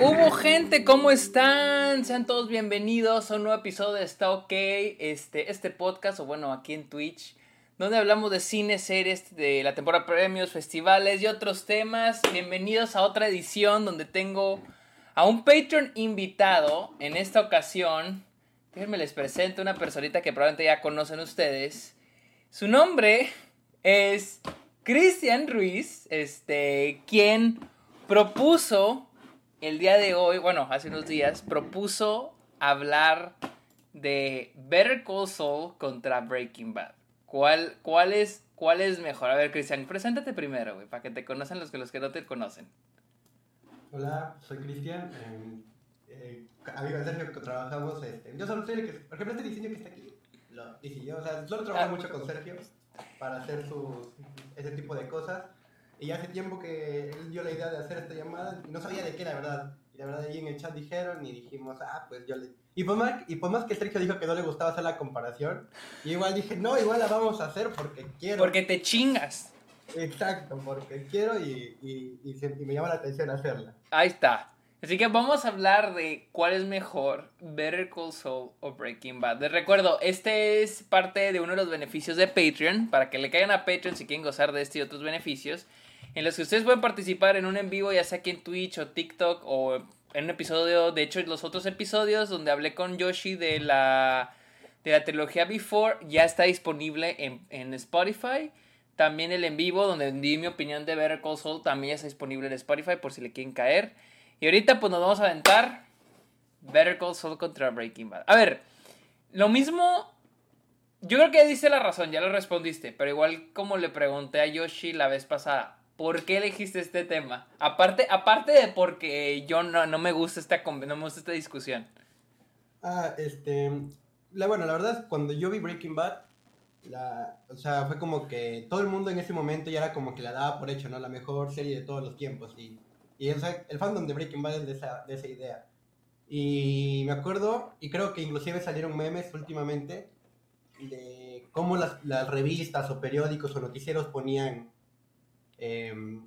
hubo gente? ¿Cómo están? Sean todos bienvenidos a un nuevo episodio de Está OK, este, este podcast, o bueno, aquí en Twitch, donde hablamos de cine, series, de la temporada premios, festivales y otros temas. Bienvenidos a otra edición donde tengo a un Patreon invitado. En esta ocasión, déjenme les presento una personita que probablemente ya conocen ustedes. Su nombre es Cristian Ruiz, este, quien propuso el día de hoy, bueno, hace unos días, propuso hablar de Better Call Saul contra Breaking Bad. ¿Cuál, cuál, es, cuál es mejor? A ver, Cristian, preséntate primero, güey, para que te conozcan los que, los que no te conocen. Hola, soy Cristian. Eh, amigo de Sergio, que trabajamos. Este, yo solo soy el que, por ejemplo, este diseño que está aquí, lo diseñó. O sea, solo trabajo ah. mucho con Sergio para hacer sus, ese tipo de cosas. Y hace tiempo que él dio la idea de hacer esta llamada y no sabía de qué, la verdad. Y la verdad, ahí en el chat dijeron y dijimos, ah, pues yo le. Y por, más, y por más que Sergio dijo que no le gustaba hacer la comparación, y igual dije, no, igual la vamos a hacer porque quiero. Porque te chingas. Exacto, porque quiero y, y, y, me llama la atención hacerla. Ahí está. Así que vamos a hablar de cuál es mejor, Better Call Saul o Breaking Bad. Les recuerdo, este es parte de uno de los beneficios de Patreon, para que le caigan a Patreon si quieren gozar de este y otros beneficios en los que ustedes pueden participar en un en vivo, ya sea aquí en Twitch o TikTok o en un episodio, de hecho los otros episodios donde hablé con Yoshi de la, de la trilogía Before ya está disponible en, en Spotify. También el en vivo donde di mi opinión de Better Call Saul también ya está disponible en Spotify por si le quieren caer. Y ahorita pues nos vamos a aventar Better Call Saul contra Breaking Bad. A ver, lo mismo yo creo que dice la razón, ya lo respondiste, pero igual como le pregunté a Yoshi la vez pasada, ¿Por qué elegiste este tema? Aparte, aparte de porque yo no, no me gusta esta no me gusta esta discusión. Ah, este. La, bueno, la verdad, cuando yo vi Breaking Bad, la, o sea, fue como que todo el mundo en ese momento ya era como que la daba por hecho, ¿no? La mejor serie de todos los tiempos. Y, y sea, el fandom de Breaking Bad es de esa, de esa idea. Y me acuerdo, y creo que inclusive salieron memes últimamente de cómo las, las revistas o periódicos o noticieros ponían Em,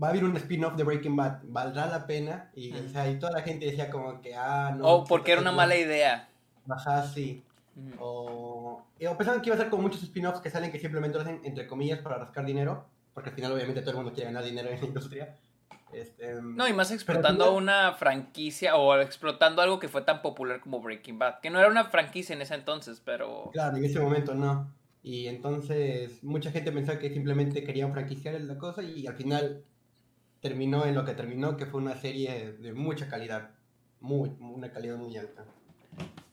va a haber un spin-off de Breaking Bad, valdrá la pena. Y, toda la gente decía como que, ah, no. Oh, porque era una mala idea. Ajá, sí. o, o, pensaban que iba a ser como muchos spin-offs que salen que simplemente lo hacen entre comillas para rascar dinero, porque al final obviamente todo el mundo quiere ganar dinero en la industria. Este, no, y más explotando una franquicia o explotando algo que fue tan popular como Breaking Bad, que no era una franquicia en ese entonces, pero... Claro, en ese momento no. Y entonces mucha gente pensaba que simplemente querían franquiciar la cosa y al final terminó en lo que terminó, que fue una serie de mucha calidad, muy, una calidad muy alta.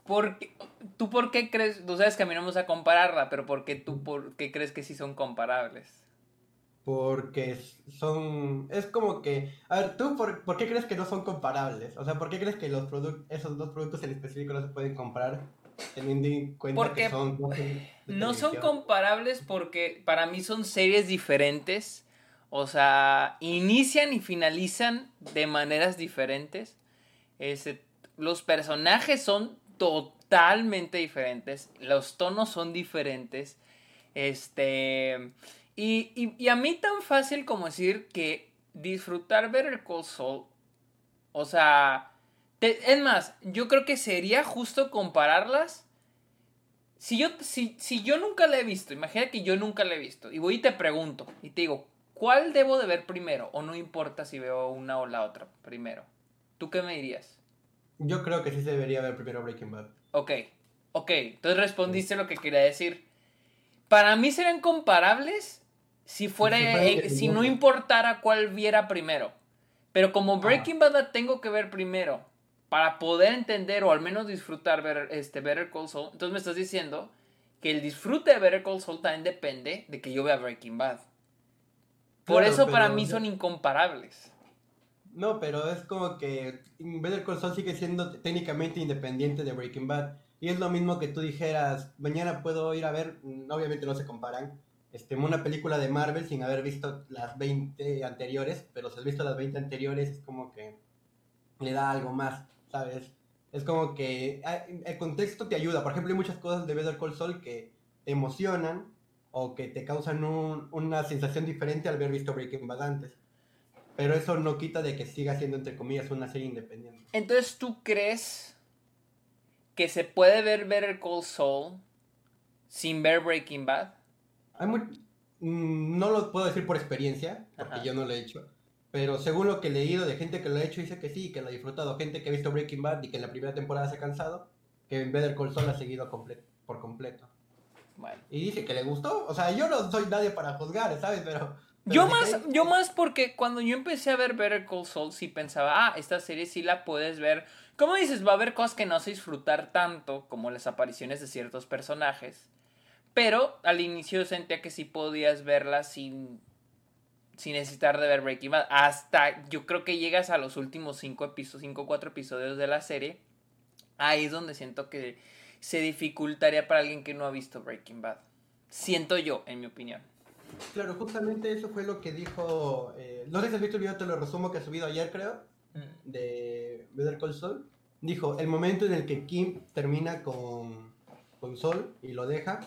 Porque, ¿Tú por qué crees, tú sabes que a mí no vamos a compararla, pero ¿por qué tú por qué crees que sí son comparables? Porque son, es como que, a ver, ¿tú por, por qué crees que no son comparables? O sea, ¿por qué crees que los esos dos productos en específico no se pueden comprar teniendo en cuenta que son no son comparables porque para mí son series diferentes. O sea, inician y finalizan de maneras diferentes. los personajes son totalmente diferentes. Los tonos son diferentes. Este. Y, y, a mí tan fácil como decir que disfrutar Better Call Saul. O sea. Es más, yo creo que sería justo compararlas si yo, si, si yo nunca la he visto, imagina que yo nunca la he visto, y voy y te pregunto, y te digo, ¿cuál debo de ver primero? O no importa si veo una o la otra primero. ¿Tú qué me dirías? Yo creo que sí se debería ver primero Breaking Bad. Ok, ok, entonces respondiste lo que quería decir. Para mí serían comparables si fuera, si, no importara cuál viera primero. Pero como Breaking Bad la tengo que ver primero para poder entender o al menos disfrutar ver, este, Better Call Saul, entonces me estás diciendo que el disfrute de Better Call Saul también depende de que yo vea Breaking Bad. Por eso para mí son incomparables. No, pero es como que Better Call Saul sigue siendo técnicamente independiente de Breaking Bad. Y es lo mismo que tú dijeras, mañana puedo ir a ver, mm, obviamente no se comparan, este, una película de Marvel sin haber visto las 20 anteriores, pero si has visto las 20 anteriores es como que le da algo más. ¿Sabes? Es como que ah, el contexto te ayuda. Por ejemplo, hay muchas cosas de Better Call Saul que te emocionan o que te causan una sensación diferente al haber visto Breaking Bad antes. pero eso no quita de que siga siendo, entre comillas, una serie independiente. Entonces, ¿tú crees que se puede ver Better Call Saul sin ver Breaking Bad? Hay muy... Mm, no lo puedo decir por experiencia, porque Ajá. yo no lo he hecho. Pero según lo que he leído de gente que lo ha hecho, dice que sí, que lo ha disfrutado. Gente que ha visto Breaking Bad y que en la primera temporada se ha cansado, que en Better Call Saul ha seguido comple- por completo. Bueno. Y dice que le gustó. O sea, yo no soy nadie para juzgar, ¿sabes? Pero... pero Yo más, yo más porque cuando yo empecé a ver Better Call Saul sí pensaba, ah, esta serie sí la puedes ver. Como dices, va a haber cosas que no a disfrutar tanto como las apariciones de ciertos personajes. Pero al inicio sentía que sí podías verla sin, sin necesitar de ver Breaking Bad. Hasta yo creo que llegas a los últimos cinco episodios, cinco o cuatro episodios de la serie. Ahí es donde siento que se dificultaría para alguien que no ha visto Breaking Bad. Siento yo, en mi opinión. Claro, justamente eso fue lo que dijo... eh, no sé si has visto el video, te lo resumo, que ha subido ayer, creo. de Better Call Saul, dijo, el momento en el que Kim termina con, con Sol y lo deja,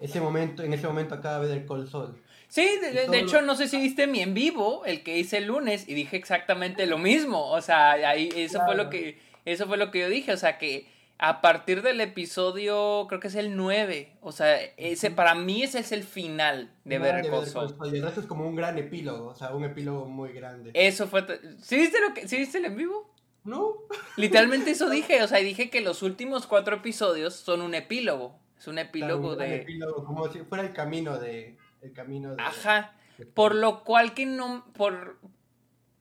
ese momento, en ese momento acaba Better Call Saul. Sí, de, de- lo- hecho, no sé si viste mi en vivo, el que hice el lunes, y dije exactamente lo mismo. O sea, ahí eso fue lo que eso fue lo que yo dije. O sea, que a partir del episodio, creo que es el 9. O sea, ese para mí ese es el final de Saul. Y el resto es como un gran epílogo, o sea, un epílogo muy grande. Eso fue. ¿Sí viste lo que sí viste el en vivo? ¿No? Literalmente eso dije. O sea, dije que los últimos cuatro episodios son un epílogo. Es un Claro, epílogo un de. epílogo, como si fuera el camino de... El camino de... Ajá. Por lo cual que no. Por.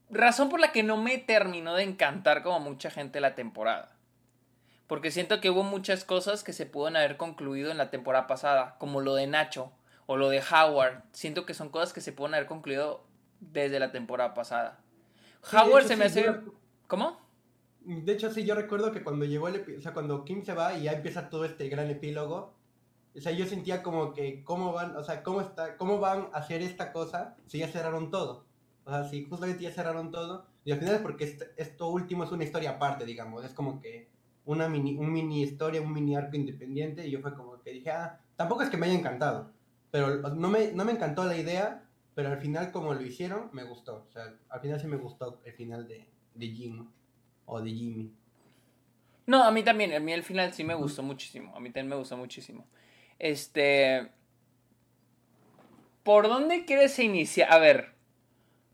Razón por la que no me terminó de encantar como mucha gente la temporada. Porque siento que hubo muchas cosas que se pueden haber concluido en la temporada pasada. Como lo de Nacho. O lo de Howard. Siento que son cosas que se pueden haber concluido desde la temporada pasada. Sí, Howard hecho, se me sí, hace. yo- ¿Cómo? De hecho, sí, yo recuerdo que cuando llegó el o sea, cuando Kim se va y ya empieza todo este gran epílogo, o sea, yo sentía como que cómo van, o sea, cómo está, cómo van a hacer esta cosa si ya cerraron todo. O sea, si justamente ya cerraron todo, y al final es porque est- esto último es una historia aparte, digamos, es como que una mini, un mini historia, un mini arco independiente, y yo fue como que dije, ah, tampoco es que me haya encantado, pero no me, no me encantó la idea, pero al final como lo hicieron, me gustó. O sea, al final sí me gustó el final de, de Jim o de Jimmy. No, a mí también. A mí el final sí me gustó muchísimo. A mí también me gustó muchísimo. Este. ¿Por dónde quieres iniciar? A ver.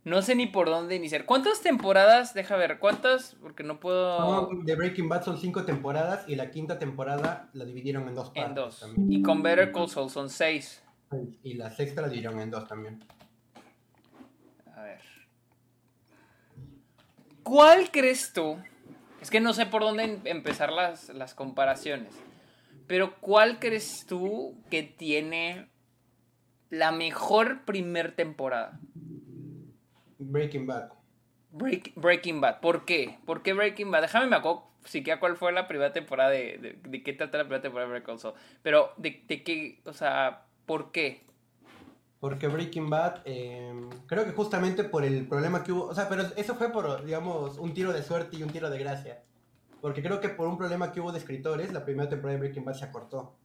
No sé ni por dónde iniciar. ¿Cuántas temporadas? Deja ver. ¿Cuántas? Porque no puedo. Son- de Breaking Bad son cinco temporadas y la quinta temporada la dividieron en dos partes. En dos. también. Y con Better Call Saul son seis. Y la sexta la dividieron en dos también. A ver. ¿Cuál crees tú? Es que no sé por dónde em- empezar las, las comparaciones. Pero ¿cuál crees tú que tiene la mejor primer temporada? Breaking Bad. Break- Breaking Bad. ¿Por qué? ¿Por qué Breaking Bad? Déjame me acuerdo siquiera cuál fue la primera temporada de, de, de qué trata la primera temporada de Breaking Bad. Pero de, de qué, o sea, ¿por qué? Porque Breaking Bad, eh, creo que justamente por el problema que hubo, o sea, pero eso fue por, digamos, un tiro de suerte y un tiro de gracia. Porque creo que por un problema que hubo de escritores, la primera temporada de Breaking Bad se acortó.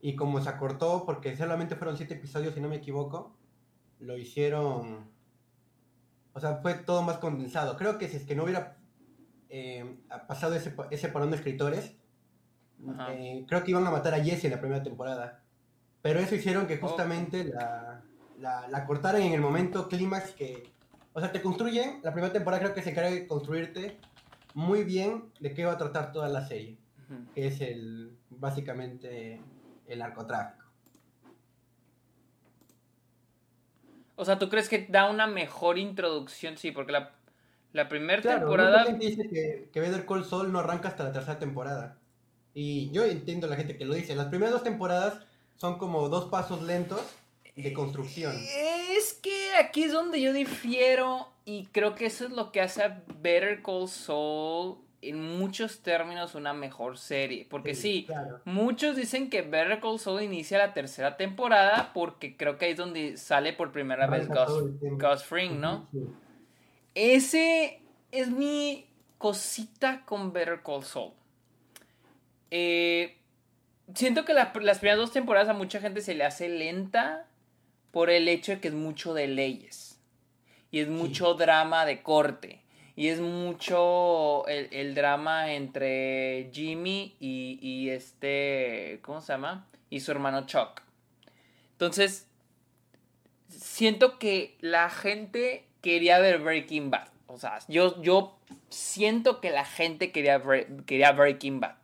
Y como se acortó, porque solamente fueron siete episodios, si no me equivoco, lo hicieron... O sea, fue todo más condensado. Creo que si es que no hubiera eh, pasado ese, ese parón de escritores, eh, creo que iban a matar a Jesse en la primera temporada. Pero eso hicieron que justamente la, la, la cortaran en el momento clímax que... O sea, te construyen, la primera temporada creo que se encarga de construirte muy bien de qué va a tratar toda la serie. Que es el, básicamente, el narcotráfico. O sea, ¿tú crees que da una mejor introducción? Sí, porque la, la primera Claro, temporada... gente dice que, que Better Call Saul no arranca hasta la tercera temporada. Y yo entiendo a la gente que lo dice. Las primeras dos temporadas son como dos pasos lentos de construcción. Es que aquí es donde yo difiero y creo que eso es lo que hace a Better Call Saul en muchos términos una mejor serie. Porque sí, Claro. muchos dicen que Better Call Saul inicia la tercera temporada porque creo que ahí es donde sale por primera vez Gus. Gus Fring, ¿no? Sí. Ese es mi cosita con Better Call Saul. Eh, siento que la- las primeras dos temporadas a mucha gente se le hace lenta por el hecho de que es mucho de leyes. y es mucho drama de corte. Y es mucho el, drama entre Jimmy y, y, este, ¿cómo se llama? Y su hermano Chuck. Entonces, siento que la gente quería ver Breaking Bad. O sea, yo, yo siento que la gente quería, quería Breaking Bad.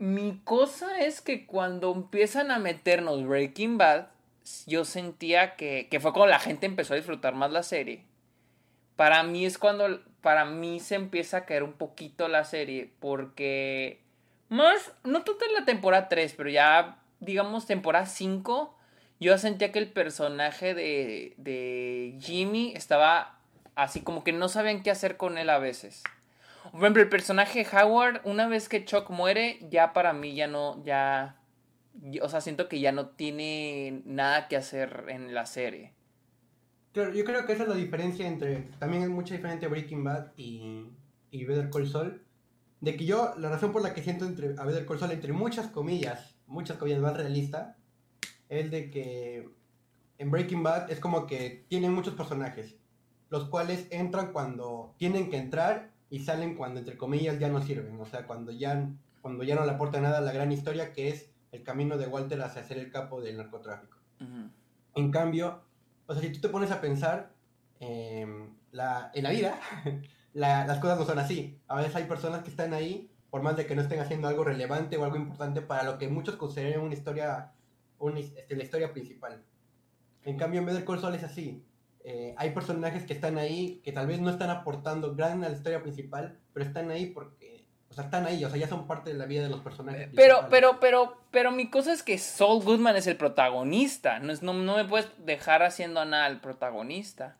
Mi cosa es que cuando empiezan a meternos Breaking Bad, yo sentía que, que fue cuando la gente empezó a disfrutar más la serie. Para mí es cuando, para mí se empieza a caer un poquito la serie, porque más, no toda la temporada 3, pero ya, digamos, temporada 5, yo sentía que el personaje de, de Jimmy estaba así como que no sabían qué hacer con él a veces. Por ejemplo, el personaje Howard, una vez que Chuck muere, ya para mí ya no, ya, o sea, siento que ya no tiene nada que hacer en la serie. Claro, yo creo que esa es la diferencia entre, también es mucha diferencia Breaking Bad y, y Better Call Saul, de que yo, la razón por la que siento entre, a Better Call Saul, entre muchas comillas, muchas comillas más realista, es de que en Breaking Bad es como que tienen muchos personajes, los cuales entran cuando tienen que entrar y salen cuando entre comillas ya no sirven, o sea, cuando ya, cuando ya no le aporta nada a la gran historia que es el camino de Walter hacia ser el capo del narcotráfico. En cambio, o sea, si tú te pones a pensar, em, la, en la vida, las cosas no son así. A veces hay personas que están ahí, por más de que no estén haciendo algo relevante o algo importante para lo que muchos consideran una historia, una, este, la historia principal. En cambio, en vez del Call es así. Eh, hay personajes que están ahí, que tal vez no están aportando gran a la historia principal, pero están ahí porque, o sea, están ahí, o sea, ya son parte de la vida de los personajes. Pero, pero, pero, pero mi cosa es que Saul Goodman es el protagonista, no, es, no, me puedes dejar haciendo nada al protagonista.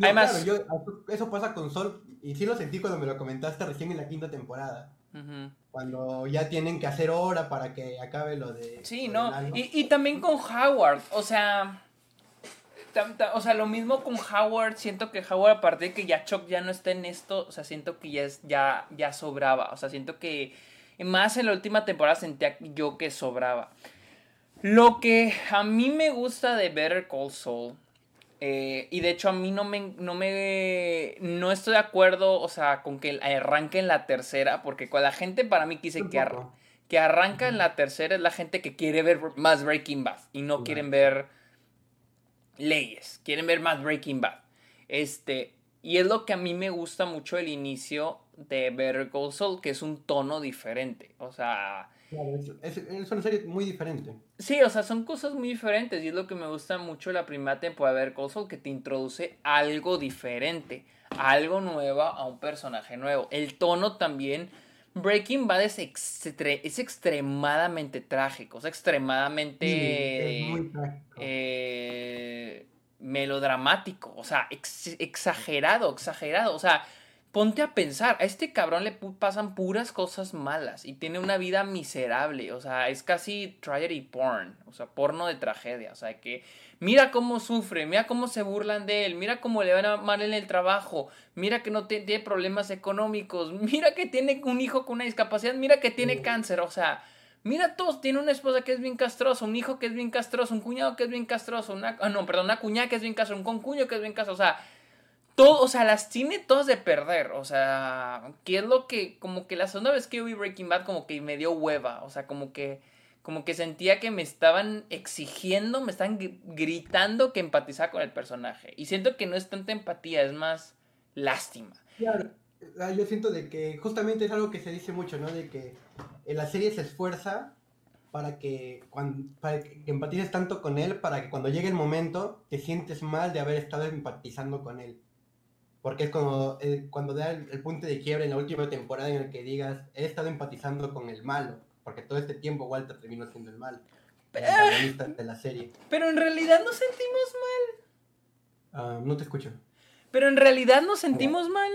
Además, claro, eso pasa con Sol, y sí lo sentí cuando me lo comentaste recién en la quinta temporada. Cuando ya tienen que hacer hora para que acabe lo de... Sí, no, y, y también con Howard, o sea o sea, lo mismo con Howard, siento que Howard, aparte de que ya Chuck ya no está en esto, o sea, siento que ya, es, ya, ya sobraba, o sea, siento que más en la última temporada sentía yo que sobraba. Lo que a mí me gusta de Better Call Saul, eh, y de hecho a mí no me, no me, no estoy de acuerdo, o sea, con que arranque en la tercera, porque con la gente para mí quise que, que arranca en la tercera es la gente que quiere ver más Breaking Bad y no quieren ver leyes, quieren ver más Breaking Bad. Este, y es lo que a mí me gusta mucho el inicio de Better Call Saul, que es un tono diferente. O sea. es, una serie muy diferente. Sí, o sea, son cosas muy diferentes. Y es lo que me gusta mucho la primera temporada de Better Call Saul, que te introduce algo diferente, algo nuevo a un personaje nuevo. El tono también. Breaking Bad es, es extremadamente trágico, es extremadamente. es muy trágico. Eh, melodramático, o sea, exagerado, exagerado, o sea, ponte a pensar, a este cabrón le pasan puras cosas malas y tiene una vida miserable, o sea, es casi tragedy porn, o sea, porno de tragedia, o sea, que mira cómo sufre, mira cómo se burlan de él, mira cómo le van mal en el trabajo, mira que no tiene problemas económicos, mira que tiene un hijo con una discapacidad, mira que tiene cáncer, o sea, Mira todos, tiene una esposa que es bien castrosa, un hijo que es bien castroso, un cuñado que es bien castroso, una, ah, no, perdón, una cuñada que es bien castrosa, un concuño que es bien castroso, o sea, todo, o sea, las tiene todas de perder, o sea, que es lo que, como que la segunda vez que yo vi Breaking Bad, como que me dio hueva, o sea, como que, como que sentía que me estaban exigiendo, me estaban gritando que empatizara con el personaje, y siento que no es tanta empatía, es más lástima. Claro. Ah, yo siento de que justamente es algo que se dice mucho, ¿no? De que en la serie se esfuerza para que, cuando, para que empatices tanto con él, para que cuando llegue el momento te sientes mal de haber estado empatizando con él. Porque es como eh, cuando da el, punto de quiebre en la última temporada en el que digas, he estado empatizando con el malo, porque todo este tiempo Walter terminó siendo el malo. El de la serie. Pero en realidad nos sentimos mal. Ah, no te escucho. Pero en realidad nos sentimos mal.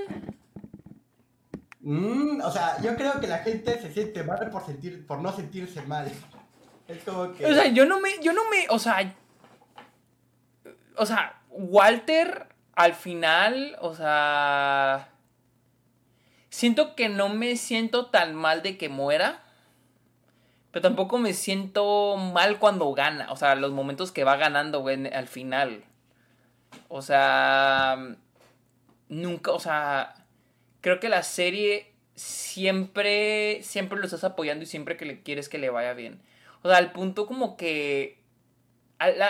Mm, o sea, yo creo que la gente se siente mal por sentir, por no sentirse mal. Es como que. O sea, yo no me, yo no me, o sea, o sea, Walter al final, o sea, siento que no me siento tan mal de que muera. Pero tampoco me siento mal cuando gana. O sea, los momentos que va ganando, güey, al final. O sea, nunca, o sea, creo que la serie siempre, siempre lo estás apoyando y siempre que le quieres que le vaya bien. O sea, al punto como que...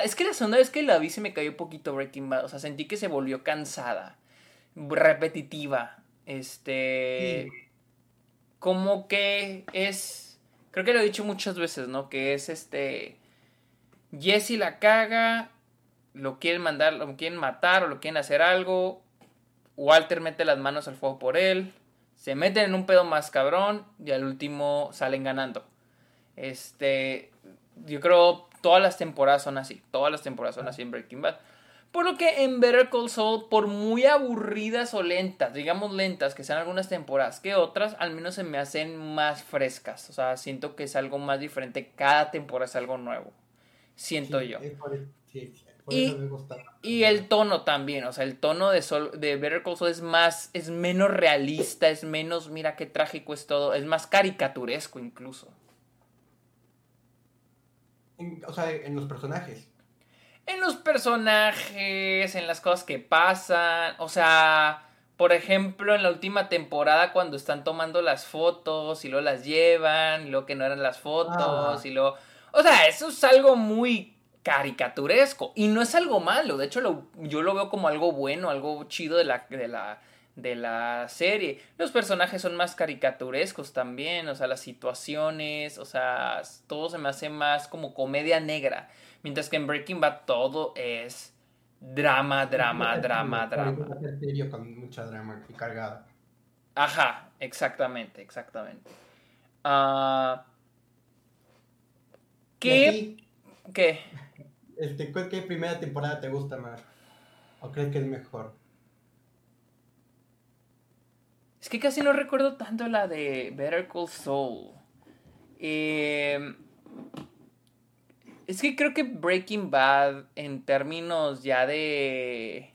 es que la segunda vez que la vi se me cayó un poquito Breaking Bad. O sea, sentí que se volvió cansada. Repetitiva. Este... Como que es... Creo que lo he dicho muchas veces, ¿no? Que es este... Jesse la caga. Lo quieren mandar, lo quieren matar o lo quieren hacer algo. Walter mete las manos al fuego por él se meten en un pedo más cabrón y al último salen ganando. Este, yo creo todas las temporadas son así, todas las temporadas son así en Breaking Bad. Por lo que en Better Call Saul, por muy aburridas o lentas, digamos lentas, que sean algunas temporadas que otras, al menos se me hacen más frescas. O sea, siento que es algo más diferente. Cada temporada es algo nuevo. Siento yo. sí, y, el tono también, o sea, el tono de, Sol, de Better Call Saul es más, es menos realista, es menos, mira qué trágico es todo, es más caricaturesco incluso. O sea, en los personajes. En los personajes, en las cosas que pasan, o sea, por ejemplo, en la última temporada cuando están tomando las fotos y luego las llevan, y luego que no eran las fotos, ah. y luego... O sea, eso es algo muy caricaturesco. Y no es algo malo, de hecho yo lo veo como algo bueno, algo chido de la, de la, de la serie. Los personajes son más caricaturescos también, o sea, las situaciones, o sea, todo se me hace más como comedia negra. Mientras que en Breaking Bad todo es drama, drama, drama, drama. con mucha drama y cargada. Ajá, exactamente, exactamente. Ah, ¿Qué? ¿Qué? Este, ¿Qué primera temporada te gusta más? ¿O crees que es mejor? Es que casi no recuerdo tanto la de Better Call Saul. Em, es que creo que Breaking Bad, en términos ya de.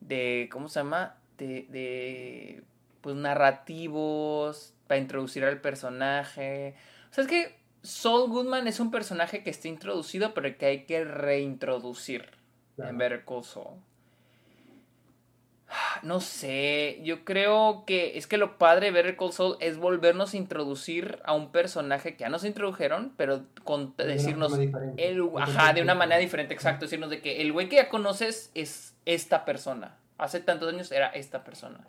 de. ¿Cómo se llama? De. de pues narrativos. Para introducir al personaje. O sea, es que Saul Goodman es un personaje que está introducido, pero que hay que reintroducir en Better Call Saul. No sé, yo creo que es que lo padre de Better Call Saul es volvernos a introducir a un personaje que ya nos introdujeron, pero con decirnos el, ajá, de una manera diferente, exacto, decirnos de que el güey que ya conoces es esta persona. Hace tantos años era esta persona.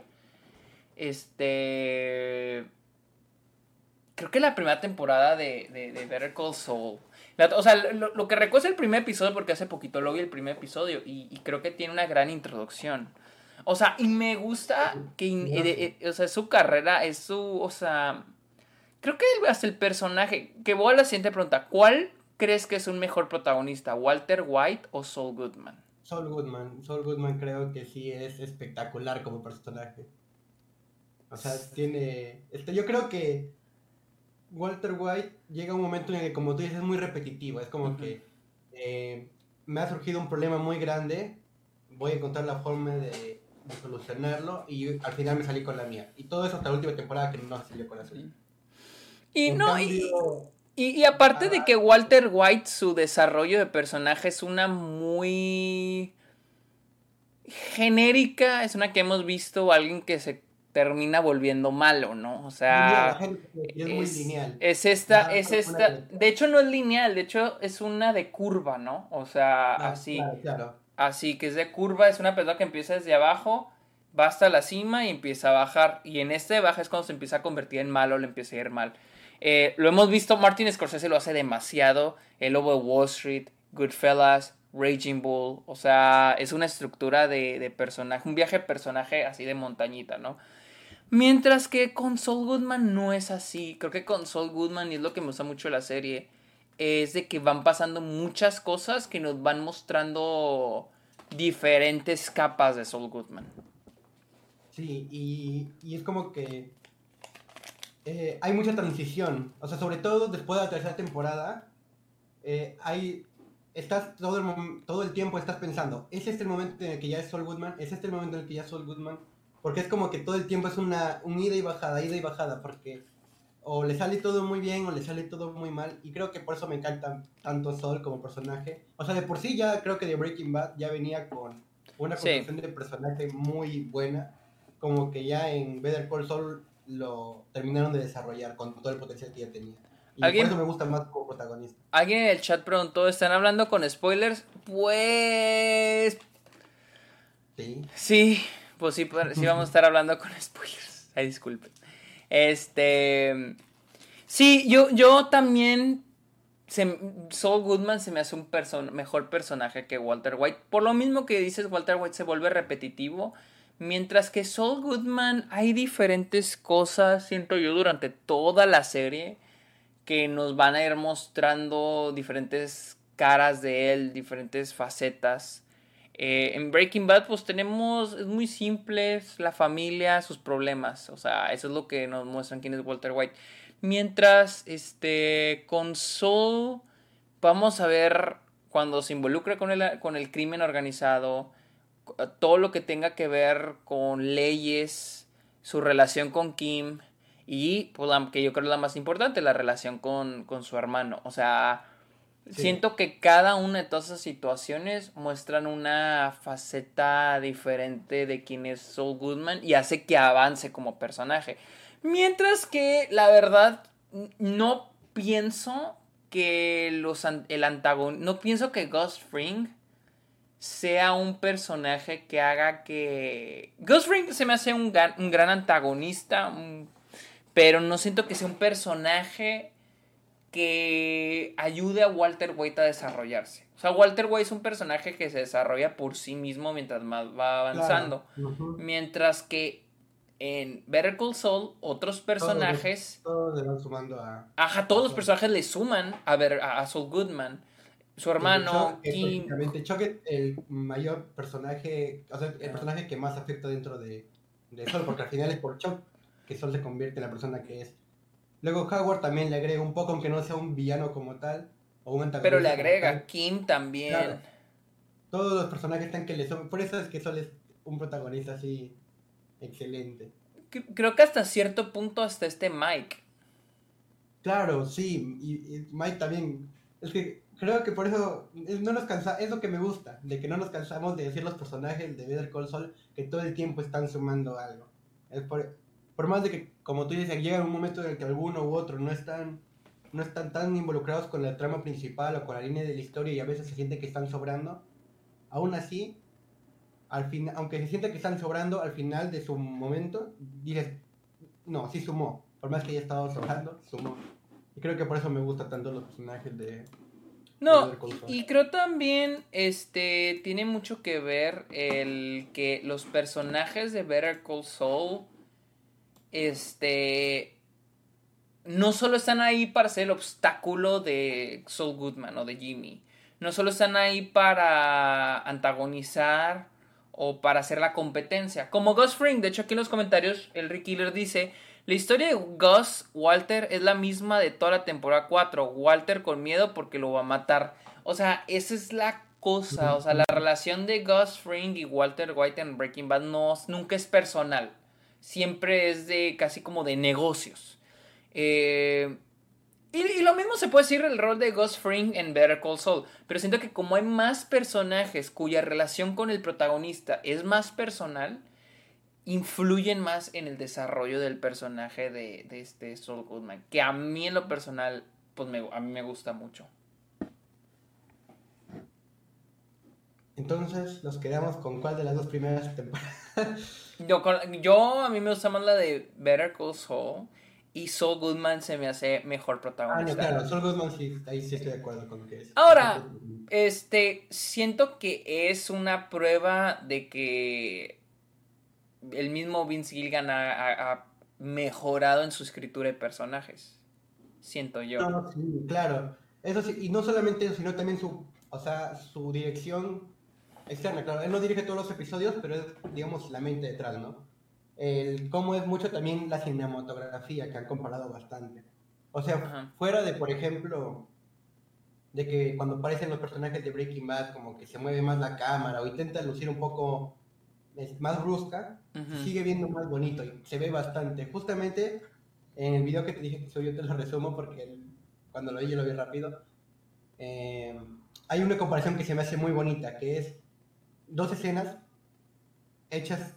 Este creo que la primera temporada de, de, de Better Call Saul. o sea, lo, que recuerdo es el primer episodio porque hace poquito lo vi el primer episodio y, creo que tiene una gran introducción. O sea, y me gusta que, eh, eh, o sea, su carrera es su, o sea, creo que hasta el personaje, que voy a la siguiente pregunta, ¿cuál crees que es un mejor protagonista, Walter White o Saul Goodman? Saul Goodman, Saul Goodman creo que sí es espectacular como personaje. O sea, tiene, este, yo creo que Walter White llega un momento en el que, como tú dices, es muy repetitivo. Es como que eh, me ha surgido un problema muy grande, voy a encontrar la forma de, solucionarlo y al final me salí con la mía. Y todo eso hasta la última temporada que no salió con la suya. Y no, y, aparte de que Walter White, su desarrollo de personaje es una muy genérica, es una que hemos visto alguien que se termina volviendo malo, ¿no? O sea, es, muy lineal. es esta, es esta, de hecho no es lineal, de hecho es una de curva, ¿no? O sea, así, así que es de curva, es una persona que empieza desde abajo, va hasta la cima y empieza a bajar, y en este baja es cuando se empieza a convertir en malo, le empieza a ir mal. Eh, lo hemos visto, Martin Scorsese lo hace demasiado, El Lobo de Wall Street, Goodfellas, Raging Bull, o sea, es una estructura de, personaje, un viaje personaje así de montañita, ¿no? Mientras que con Saul Goodman no es así. Creo que con Saul Goodman, y es lo que me gusta mucho de la serie, es de que van pasando muchas cosas que nos van mostrando diferentes capas de Saul Goodman. Sí, y, es como que eh, hay mucha transición. O sea, sobre todo después de la tercera temporada, eh, hay, estás todo el, todo el tiempo estás pensando, ¿es este el momento en el que ya es Saul Goodman? ¿Es este el momento en el que ya es Saul Goodman? Porque es como que todo el tiempo es una un ida y bajada, ida y bajada, porque o le sale todo muy bien o le sale todo muy mal. Y creo que por eso me encanta tanto Sol como personaje. O sea, de por sí ya creo que de Breaking Bad ya venía con una construcción de personaje muy buena. Como que ya en Better Call Saul lo terminaron de desarrollar con todo el potencial que ya tenía. Y ¿Alguien, por eso me gusta más como protagonista. Alguien en el chat preguntó, ¿están hablando con spoilers? Pues... Sí. Sí, pues sí, pues, sí vamos a estar hablando con spoilers. Ay, disculpen. Este. Sí, yo, yo también. Se, Saul Goodman se me hace un mejor personaje que Walter White. Por lo mismo que dices, Walter White se vuelve repetitivo. Mientras que Saul Goodman hay diferentes cosas, siento yo, durante toda la serie que nos van a ir mostrando diferentes caras de él, diferentes facetas. Eh, en Breaking Bad, pues tenemos, es muy simple, la familia, sus problemas. O sea, eso es lo que nos muestran quién es Walter White. Mientras, este, con Soul, vamos a ver cuando se involucra con el, con el crimen organizado, todo lo que tenga que ver con leyes, su relación con Kim y, pues, que yo creo es la más importante, la relación con, con su hermano. O sea, Siento que cada una de todas esas situaciones muestran una faceta diferente de quién es Saul Goodman y hace que avance como personaje. Mientras que, la verdad, no pienso que los, el antagonista. No pienso que Ghost Fring sea un personaje que haga que. Ghost Fring se me hace un, un gran antagonista, pero no siento que sea un personaje que ayude a Walter White a desarrollarse. O sea, Walter White es un personaje que se desarrolla por sí mismo mientras más va avanzando. Mientras que en Better Call Saul, otros personajes. Todos, le van sumando a. Ajá, todos los personajes le suman a, ver, a, Saul Goodman. Su hermano, Kim. Chuck es el mayor personaje. O sea, el personaje que más afecta dentro de, de Saul, porque al final es por Chuck que Saul se convierte en la persona que es. Luego Howard también le agrega un poco, aunque no sea un villano como tal. O un Pero le agrega, Kim también. Todos los personajes están que le son. Por eso es que Sol es un protagonista así excelente. Creo que hasta cierto punto hasta este Mike. Claro, sí. Y, Mike también. Es que creo que por eso no nos cansa, es lo que me gusta, de que no nos cansamos de decir los personajes de Better Call Saul que todo el tiempo están sumando algo. Es por, por más de que, como tú dices, llega un momento en el que alguno u otro no están, no están tan involucrados con la trama principal o con la línea de la historia y a veces se siente que están sobrando, aún así, al fin, aunque se siente que están sobrando, al final de su momento, dices, no, sí sumó, por más que haya estado sobrando, sumó. Y creo que por eso me gustan tanto los personajes de... No, y creo también, este, tiene mucho que ver el que los personajes de Better Call Saul este, no solo están ahí para ser el obstáculo de Saul Goodman o de Jimmy, no solo están ahí para antagonizar o para hacer la competencia. Como Gus Fring, de hecho aquí en los comentarios el Rick Killer dice, la historia de Gus Walter es la misma de toda la temporada 4, Walter con miedo porque lo va a matar. O sea, esa es la cosa, o sea, la relación de Gus Fring y Walter White en Breaking Bad no, nunca es personal siempre es de casi como de negocios. Eh, y, lo mismo se puede decir el rol de Ghost Fring en Better Call Saul. Pero siento que como hay más personajes cuya relación con el protagonista es más personal, influyen más en el desarrollo del personaje de, este Saul Goodman. Que a mí en lo personal, pues a mí me gusta mucho. Entonces, nos quedamos con cuál de las dos primeras temporadas. Yo, yo a mí me gusta más la de Better Call Saul y Saul Goodman se me hace mejor protagonista. Ah, claro, Saul Goodman sí, ahí sí estoy de acuerdo con lo que es. Ahora, este, siento que es una prueba de que el mismo Vince Gilligan ha, mejorado en su escritura de personajes. Siento yo. No, sí, claro. Eso sí, y no solamente eso, sino también su, o sea, su dirección externa, claro. Él no dirige todos los episodios, pero es, digamos, la mente detrás, ¿no? El cómo es mucho también la cinematografía, que han comparado bastante. O sea, fuera de, por ejemplo, de que cuando aparecen los personajes de Breaking Bad, como que se mueve más la cámara o intenta lucir un poco más brusca, sigue viendo más bonito y se ve bastante. Justamente en el video que te dije que soy yo te lo resumo porque cuando lo vi yo lo vi rápido. Eh, hay una comparación que se me hace muy bonita, que es dos escenas hechas,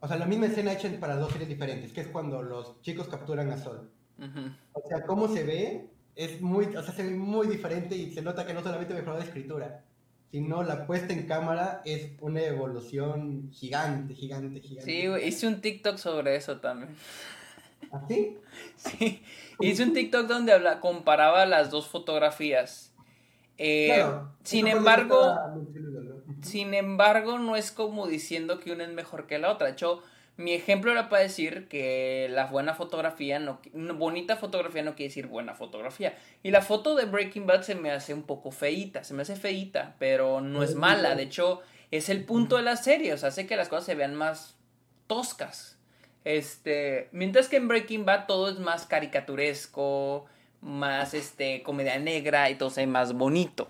o sea, la misma escena hecha para dos series diferentes, que es cuando los chicos capturan a Sol. O sea, cómo se ve es muy, o sea, se ve muy diferente y se nota que no solamente mejoró la escritura, sino la puesta en cámara es una evolución gigante, gigante, gigante. Sí, hice un TikTok sobre eso también. ¿Así? ¿Ah, sí, hice un TikTok donde habla, comparaba las dos fotografías. Eh, sin embargo, sin embargo, no es como diciendo que una es mejor que la otra. De hecho, mi ejemplo era para decir que la buena fotografía, no, bonita fotografía no quiere decir buena fotografía. Y la foto de Breaking Bad se me hace un poco feíta, se me hace feíta, pero no es mala. De hecho, es el punto de la serie, o sea, hace que las cosas se vean más toscas. Este, mientras que en Breaking Bad todo es más caricaturesco, más este, comedia negra y todo se ve más bonito.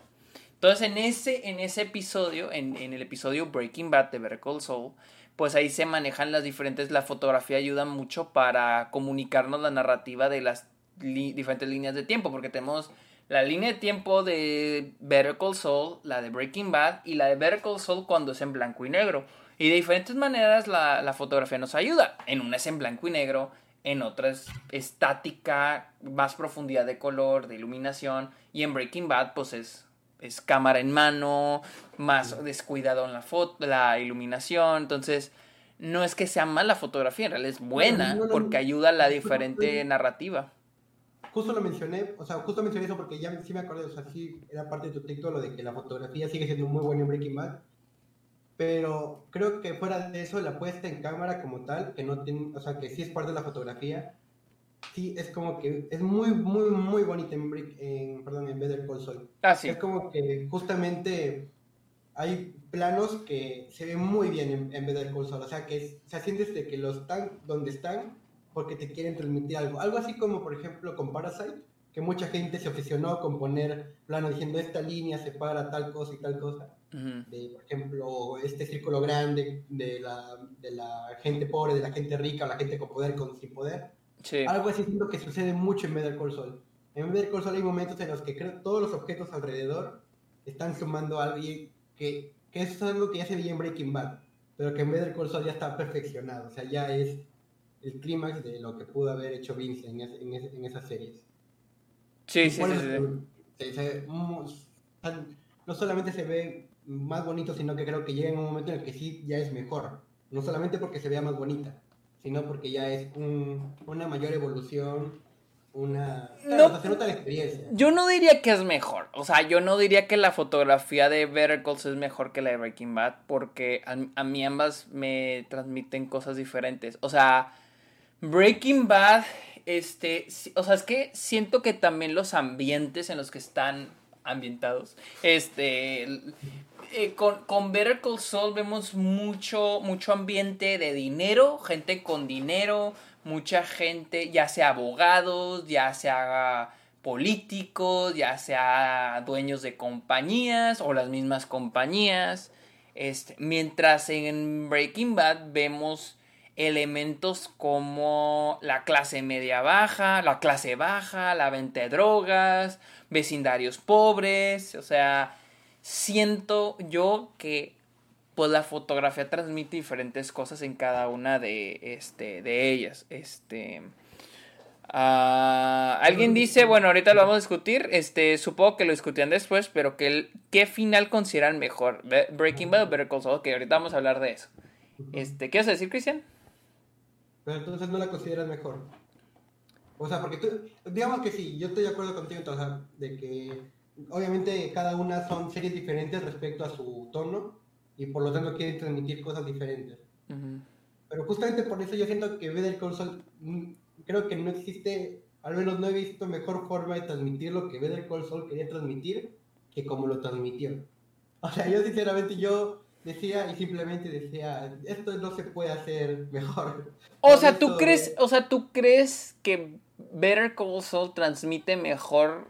Entonces, en ese, en ese episodio, en, en el episodio Breaking Bad de Better Call Saul, pues ahí se manejan las diferentes, la fotografía ayuda mucho para comunicarnos la narrativa de las diferentes líneas de tiempo, porque tenemos la línea de tiempo de Better Call Saul, la de Breaking Bad y la de Better Call Saul cuando es en blanco y negro. Y de diferentes maneras la, la fotografía nos ayuda. En una es en blanco y negro, en otra es estática, más profundidad de color, de iluminación, y en Breaking Bad pues es es cámara en mano, más descuidado en la foto, la iluminación, entonces no es que sea mala fotografía, en realidad es buena porque ayuda a la diferente narrativa. Justo lo mencioné, o sea, justo mencioné eso porque ya sí me acordé, o sea, sí era parte de tu texto lo de que la fotografía sigue siendo muy buena en Breaking Bad, pero creo que fuera de eso la puesta en cámara como tal, que no tiene, o sea, que sí es parte de la fotografía, sí es como que es muy, muy, muy bonita en, en, perdón, en Better Call Saul. Ah, sí. Es como que justamente hay planos que se ven muy bien en, en Better Call Saul. O sea, que se sientes de que los están donde están porque te quieren transmitir algo. Algo así como, por ejemplo, con Parasite, que mucha gente se obsesionó con poner plano diciendo esta línea separa tal cosa y tal cosa. de, por ejemplo, este círculo grande de la, de la gente pobre, de la gente rica, o la gente con poder con sin poder algo así siento que sucede mucho en Better Call Saul. En Better Call Saul hay momentos en los que creo todos los objetos alrededor están sumando algo y que, que eso es algo que ya se veía en Breaking Bad, pero que en Better Call Saul ya está perfeccionado, o sea, ya es el clímax de lo que pudo haber hecho Vince en, en, esas series. Sí, sí, sí. no solamente se ve más bonito, sino que creo que llega en un momento en el que sí ya es mejor. No solamente porque se vea más bonita, sino porque ya es una mayor evolución, una... no, se nota la experiencia. Yo no diría que es mejor, o sea, yo no diría que la fotografía de Better Calls es mejor que la de Breaking Bad, porque a, mí ambas me transmiten cosas diferentes. O sea, Breaking Bad, este, o sea, es que siento que también los ambientes en los que están ambientados, este, eh, con, con Better Call Saul vemos mucho, mucho ambiente de dinero, gente con dinero, mucha gente, ya sea abogados, ya sea políticos, ya sea dueños de compañías o las mismas compañías. Este, mientras en Breaking Bad vemos elementos como la clase media baja, la clase baja, la venta de drogas, vecindarios pobres, o sea, siento yo que pues la fotografía transmite diferentes cosas en cada una de, este, de ellas. Este, ah, alguien dice, bueno, ahorita lo vamos a discutir, este, supongo que lo discutían después, pero que el, ¿qué final consideran mejor? Breaking Bad o Better Call Saul, que ahorita vamos a hablar de eso. Este, ¿Qué vas a decir, Cristian? Pero entonces no la consideras mejor. O sea, porque tú, digamos que sí, yo estoy de acuerdo contigo, entonces, de que obviamente cada una son series diferentes respecto a su tono y por lo tanto quieren transmitir cosas diferentes. Pero justamente por eso yo siento que Better Call Saul mm, creo que no existe, al menos no he visto mejor forma de transmitir lo que Better Call Saul quería transmitir que como lo transmitió. O sea, yo sinceramente yo decía y simplemente decía, esto no se puede hacer mejor. O sea, ¿tú crees, o sea, tú crees que Better Call Saul transmite mejor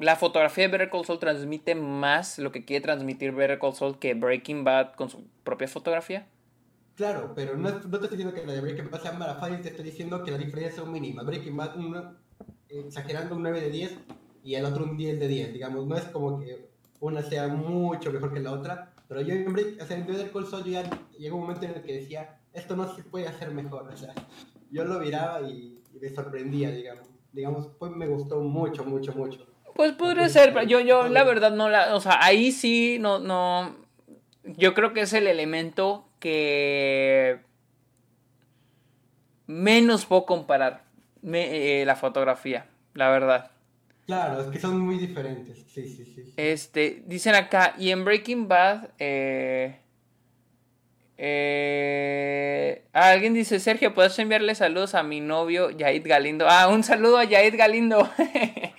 la fotografía de Better Call Saul transmite más lo que quiere transmitir Better Call Saul que Breaking Bad con su propia fotografía? Claro, pero no, no te estoy diciendo que la de Breaking Bad sea mala fácil, te estoy diciendo que la diferencia son mínimas. Breaking Bad, exagerando un 9 de 10 y el otro un 10 de 10, digamos. No es como que una sea mucho mejor que la otra, pero yo en Break, o sea, en Better Call Saul ya llegó un momento en el que decía, esto no se puede hacer mejor, o sea, yo lo miraba y, me sorprendía, digamos. Digamos, pues me gustó mucho, mucho, mucho. Pues podría ser, pero yo, yo la verdad no la, o sea, ahí sí, no, no, yo creo que es el elemento que menos puedo comparar eh, la fotografía, la verdad. Claro, es que son muy diferentes. Sí, sí, sí. Este, dicen acá, y en Breaking Bad, eh, eh, alguien dice, Sergio, ¿puedes enviarle saludos a mi novio Yaid Galindo? Ah, un saludo a Yaid Galindo.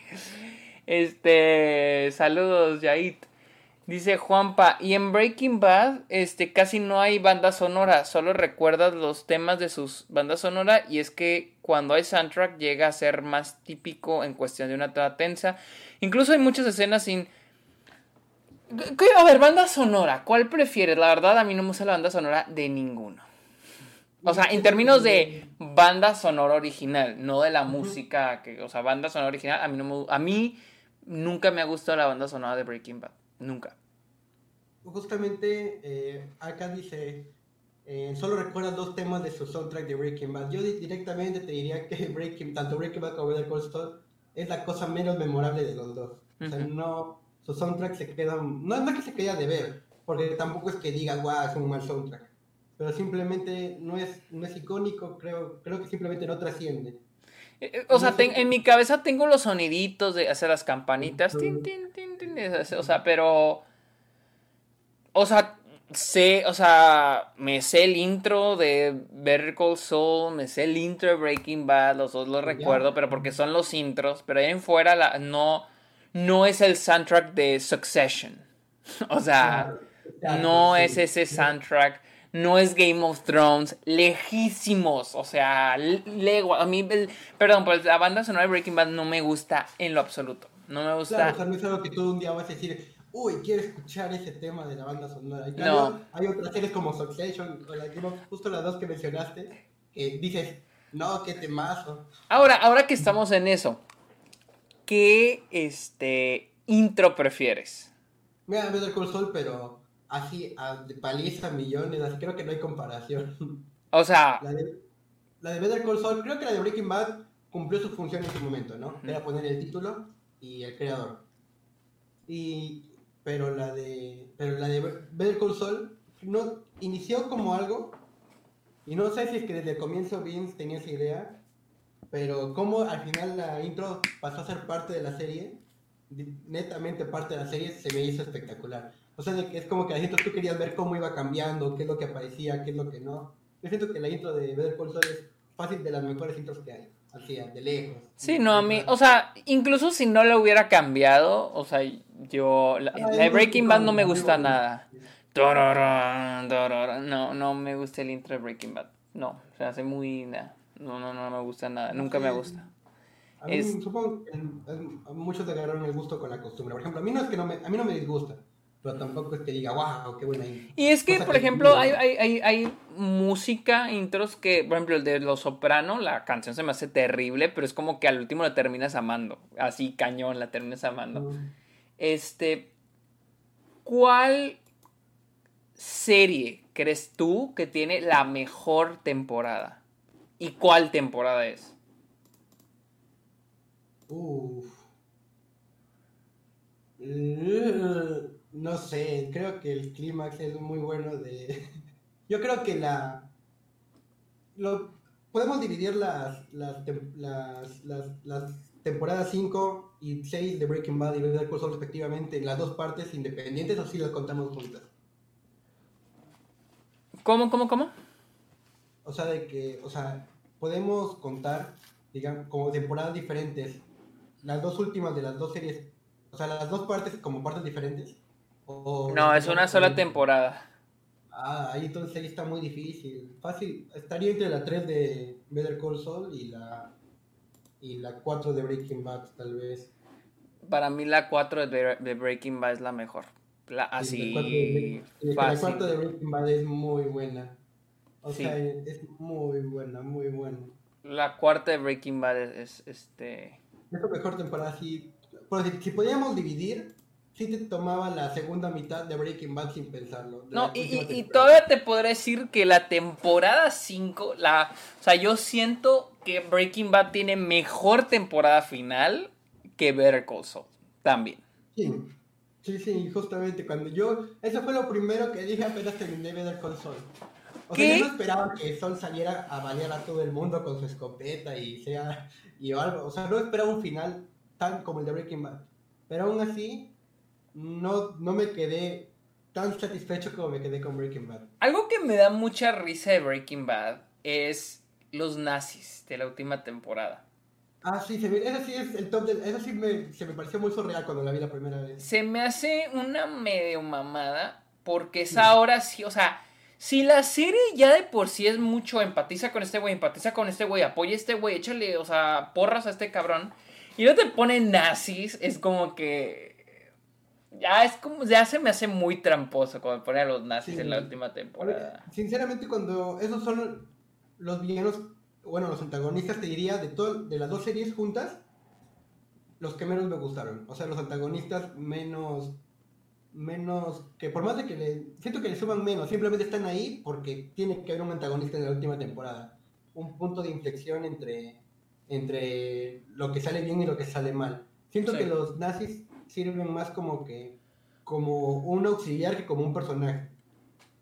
este, saludos, Yaid. Dice Juanpa, y en Breaking Bad, este, casi no hay banda sonora, solo recuerdas los temas de sus bandas sonora y es que cuando hay soundtrack llega a ser más típico en cuestión de una trama tensa. Incluso hay muchas escenas sin... A ver, banda sonora, ¿cuál prefieres? La verdad, a mí no me gusta la banda sonora de ninguno. O sea, en términos de banda sonora original, no de la música, que, o sea, banda sonora original, a mí, no me, a mí nunca me ha gustado la banda sonora de Breaking Bad. Nunca justamente eh, acá dice, eh, solo recuerda dos temas de su soundtrack de Breaking Bad. Yo directamente te diría que Breaking, tanto Breaking Bad como Better Call Saul es la cosa menos memorable de los dos. O sea, no, su soundtrack se queda, no es que se queda de ver, porque tampoco es que diga, guau, es un mal soundtrack. Pero simplemente no es, no es icónico, creo, creo que simplemente no trasciende. Eh, o sea, en mi cabeza tengo los soniditos de hacer las campanitas, tin, tin, tin, o sea, pero o sea, sé, o sea, me sé el intro de Better Call Saul, me sé el intro de Breaking Bad, los dos los recuerdo, pero porque son los intros, pero ahí en fuera la, no, no es el soundtrack de Succession. O sea, no es ese soundtrack, no es Game of Thrones, lejísimos, o sea, lego, a mí, perdón, pero la banda sonora de Breaking Bad no me gusta en lo absoluto. No me gusta. Claro, o sea, no es algo que tú un día vas a decir, uy, quiero escuchar ese tema de la banda sonora. no. Hay otras series como Succession, justo las dos que mencionaste, que dices, no, qué temazo. Ahora, ahora que estamos en eso, ¿qué este, intro prefieres? Mira, Better Call Saul, pero así, de paliza millones, así creo que no hay comparación. O sea... La de, la de Better Call Saul, creo que la de Breaking Bad cumplió su función en su momento, ¿no? Era poner el título y el creador. Y pero la de pero la de Better Call Saul no inició como algo y no sé si es que desde el comienzo Vince tenía esa idea pero como al final la intro pasó a ser parte de la serie netamente parte de la serie se me hizo espectacular o sea es como que la intro tú querías ver cómo iba cambiando qué es lo que aparecía qué es lo que no yo siento que la intro de Better Call Saul es fácil de las mejores intros que hay así de lejos sí no a mí o sea incluso si no lo hubiera cambiado o sea yo, la, Breaking Bad no me gusta nada. No, no me gusta el intro de Breaking Bad. No, se hace muy. No, no, no me gusta nada. Nunca me gusta. A mí, supongo que muchos agarraron el gusto con la costumbre. Por ejemplo, a mí no es que no me, a mí no me disgusta, pero tampoco es que diga, wow, qué buena intro. Y es que, por ejemplo, hay, hay, hay, hay, música, intros que, por ejemplo, el de Los Soprano, la canción se me hace terrible, pero es como que al último la terminas amando. Así, cañón, la terminas amando. Este, ¿cuál serie crees tú que tiene la mejor temporada? ¿Y cuál temporada es? Uf. Uh, no sé, creo que el clímax es muy bueno de... Yo creo que la... Lo... Podemos dividir las, las, las, las temporada 5 y 6 de Breaking Bad y Better Call Saul respectivamente en las dos partes independientes o si las contamos juntas? ¿Cómo, cómo, cómo? O sea, de que, o sea, podemos contar, digamos, como temporadas diferentes, las dos últimas de las dos series, o sea, las dos partes como partes diferentes. No, es una sola temporada. Ah, ahí entonces ahí está muy difícil. Fácil, estaría entre la 3 de Better Call Saul y la y la 4 de Breaking Bad, tal vez. Para mí la 4 de, Breaking Bad es la mejor. La, así. la 4 de, Breaking Bad es muy buena. O Sí. sea, es muy buena, muy buena. La cuarta de Breaking Bad es, es, este... Es la mejor temporada, sí. Pero si, si podíamos dividir, sí te tomaba la segunda mitad de Breaking Bad sin pensarlo. No, y, y- y todavía te podré decir que la temporada 5, la, o sea, yo siento que Breaking Bad tiene mejor temporada final que Better Call Saul, también. Sí, sí, sí, justamente cuando yo... Eso fue lo primero que dije apenas terminé Better Call Saul. O ¿Qué? sea, yo no esperaba que Sol saliera a balear a todo el mundo con su escopeta y sea... Y algo, o sea, no esperaba un final tan como el de Breaking Bad. Pero aún así, no, no me quedé tan satisfecho como me quedé con Breaking Bad. Algo que me da mucha risa de Breaking Bad es los nazis de la última temporada. Ah, sí, se me- ese sí es el top del... Eso sí me, se me pareció muy surreal cuando la vi la primera vez. Se me hace una medio mamada porque es ahora sí, o sea, si la serie ya de por sí es mucho empatiza con este güey, empatiza con este güey, apoya a este güey, échale, o sea, porras a este cabrón, y no te ponen nazis, es como que ya es como, ya se me hace muy tramposo cuando ponen a los nazis Sí. en la última temporada. Sinceramente, cuando esos son los villanos, bueno, los antagonistas, te diría, de, todo, de las dos series juntas, los que menos me gustaron. O sea, los antagonistas menos, menos, que por más de que le, siento que le suman menos, simplemente están ahí porque tiene que haber un antagonista en la última temporada. Un punto de inflexión entre, entre lo que sale bien y lo que sale mal. Siento Sí. que los nazis sirven más como que, como un auxiliar que como un personaje.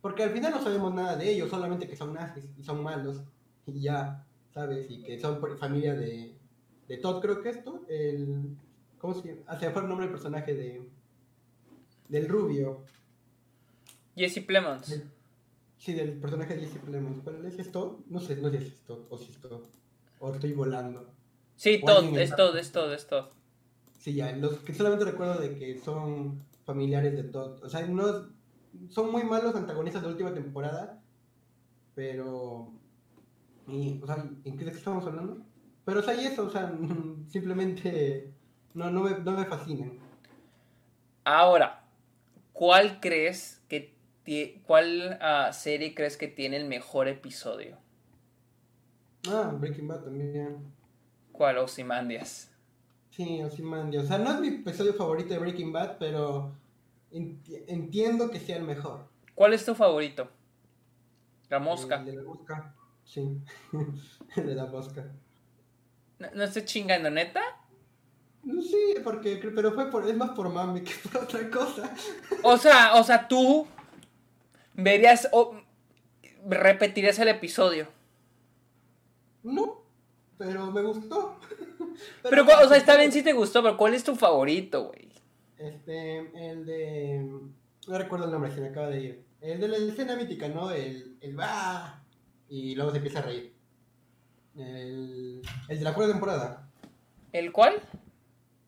Porque al final no sabemos nada de ellos, solamente que son nazis y son malos. Y ya, ¿sabes? Y que son por- familia de, de Todd, creo que esto. El, ¿Cómo se llama? Ah, se me fue el nombre del personaje de, del rubio. Jesse Plemons. Del- sí, del personaje de Jesse Plemons. ¿Cuál es esto? No sé, no sé si es Todd o si es Todd. O estoy volando. Sí, alguien es todo, es todo, es todo. Sí, ya, los que solamente recuerdo de que son familiares de Todd. O sea, no son muy malos antagonistas de la última temporada, pero y, o sea, ¿en qué de qué estamos hablando? Pero o sea, y eso, o sea, simplemente no, no, me, no me fascinan. Ahora, ¿cuál crees que cuál ah, serie crees que tiene el mejor episodio? Ah, Breaking Bad también. ¿Cuál? Ozymandias. Sí, Ozymandias. O sea, no es mi episodio favorito de Breaking Bad, pero enti- entiendo que sea el mejor. ¿Cuál es tu favorito? La mosca. El de la mosca. Sí, el de la mosca. ¿No, no estoy chingando, neta? No, Sí, porque, pero fue por, es más por mami que por otra cosa. O sea, o sea, tú verías o repetirías el episodio. No, pero me gustó. Pero, o sea, está bien si te gustó, pero ¿cuál es tu favorito, güey? Este, el de. No recuerdo el nombre, se me acaba de ir. El de la escena mítica, ¿no? El. El va. Y luego se empieza a reír. El. El de la cuarta temporada. ¿El cuál?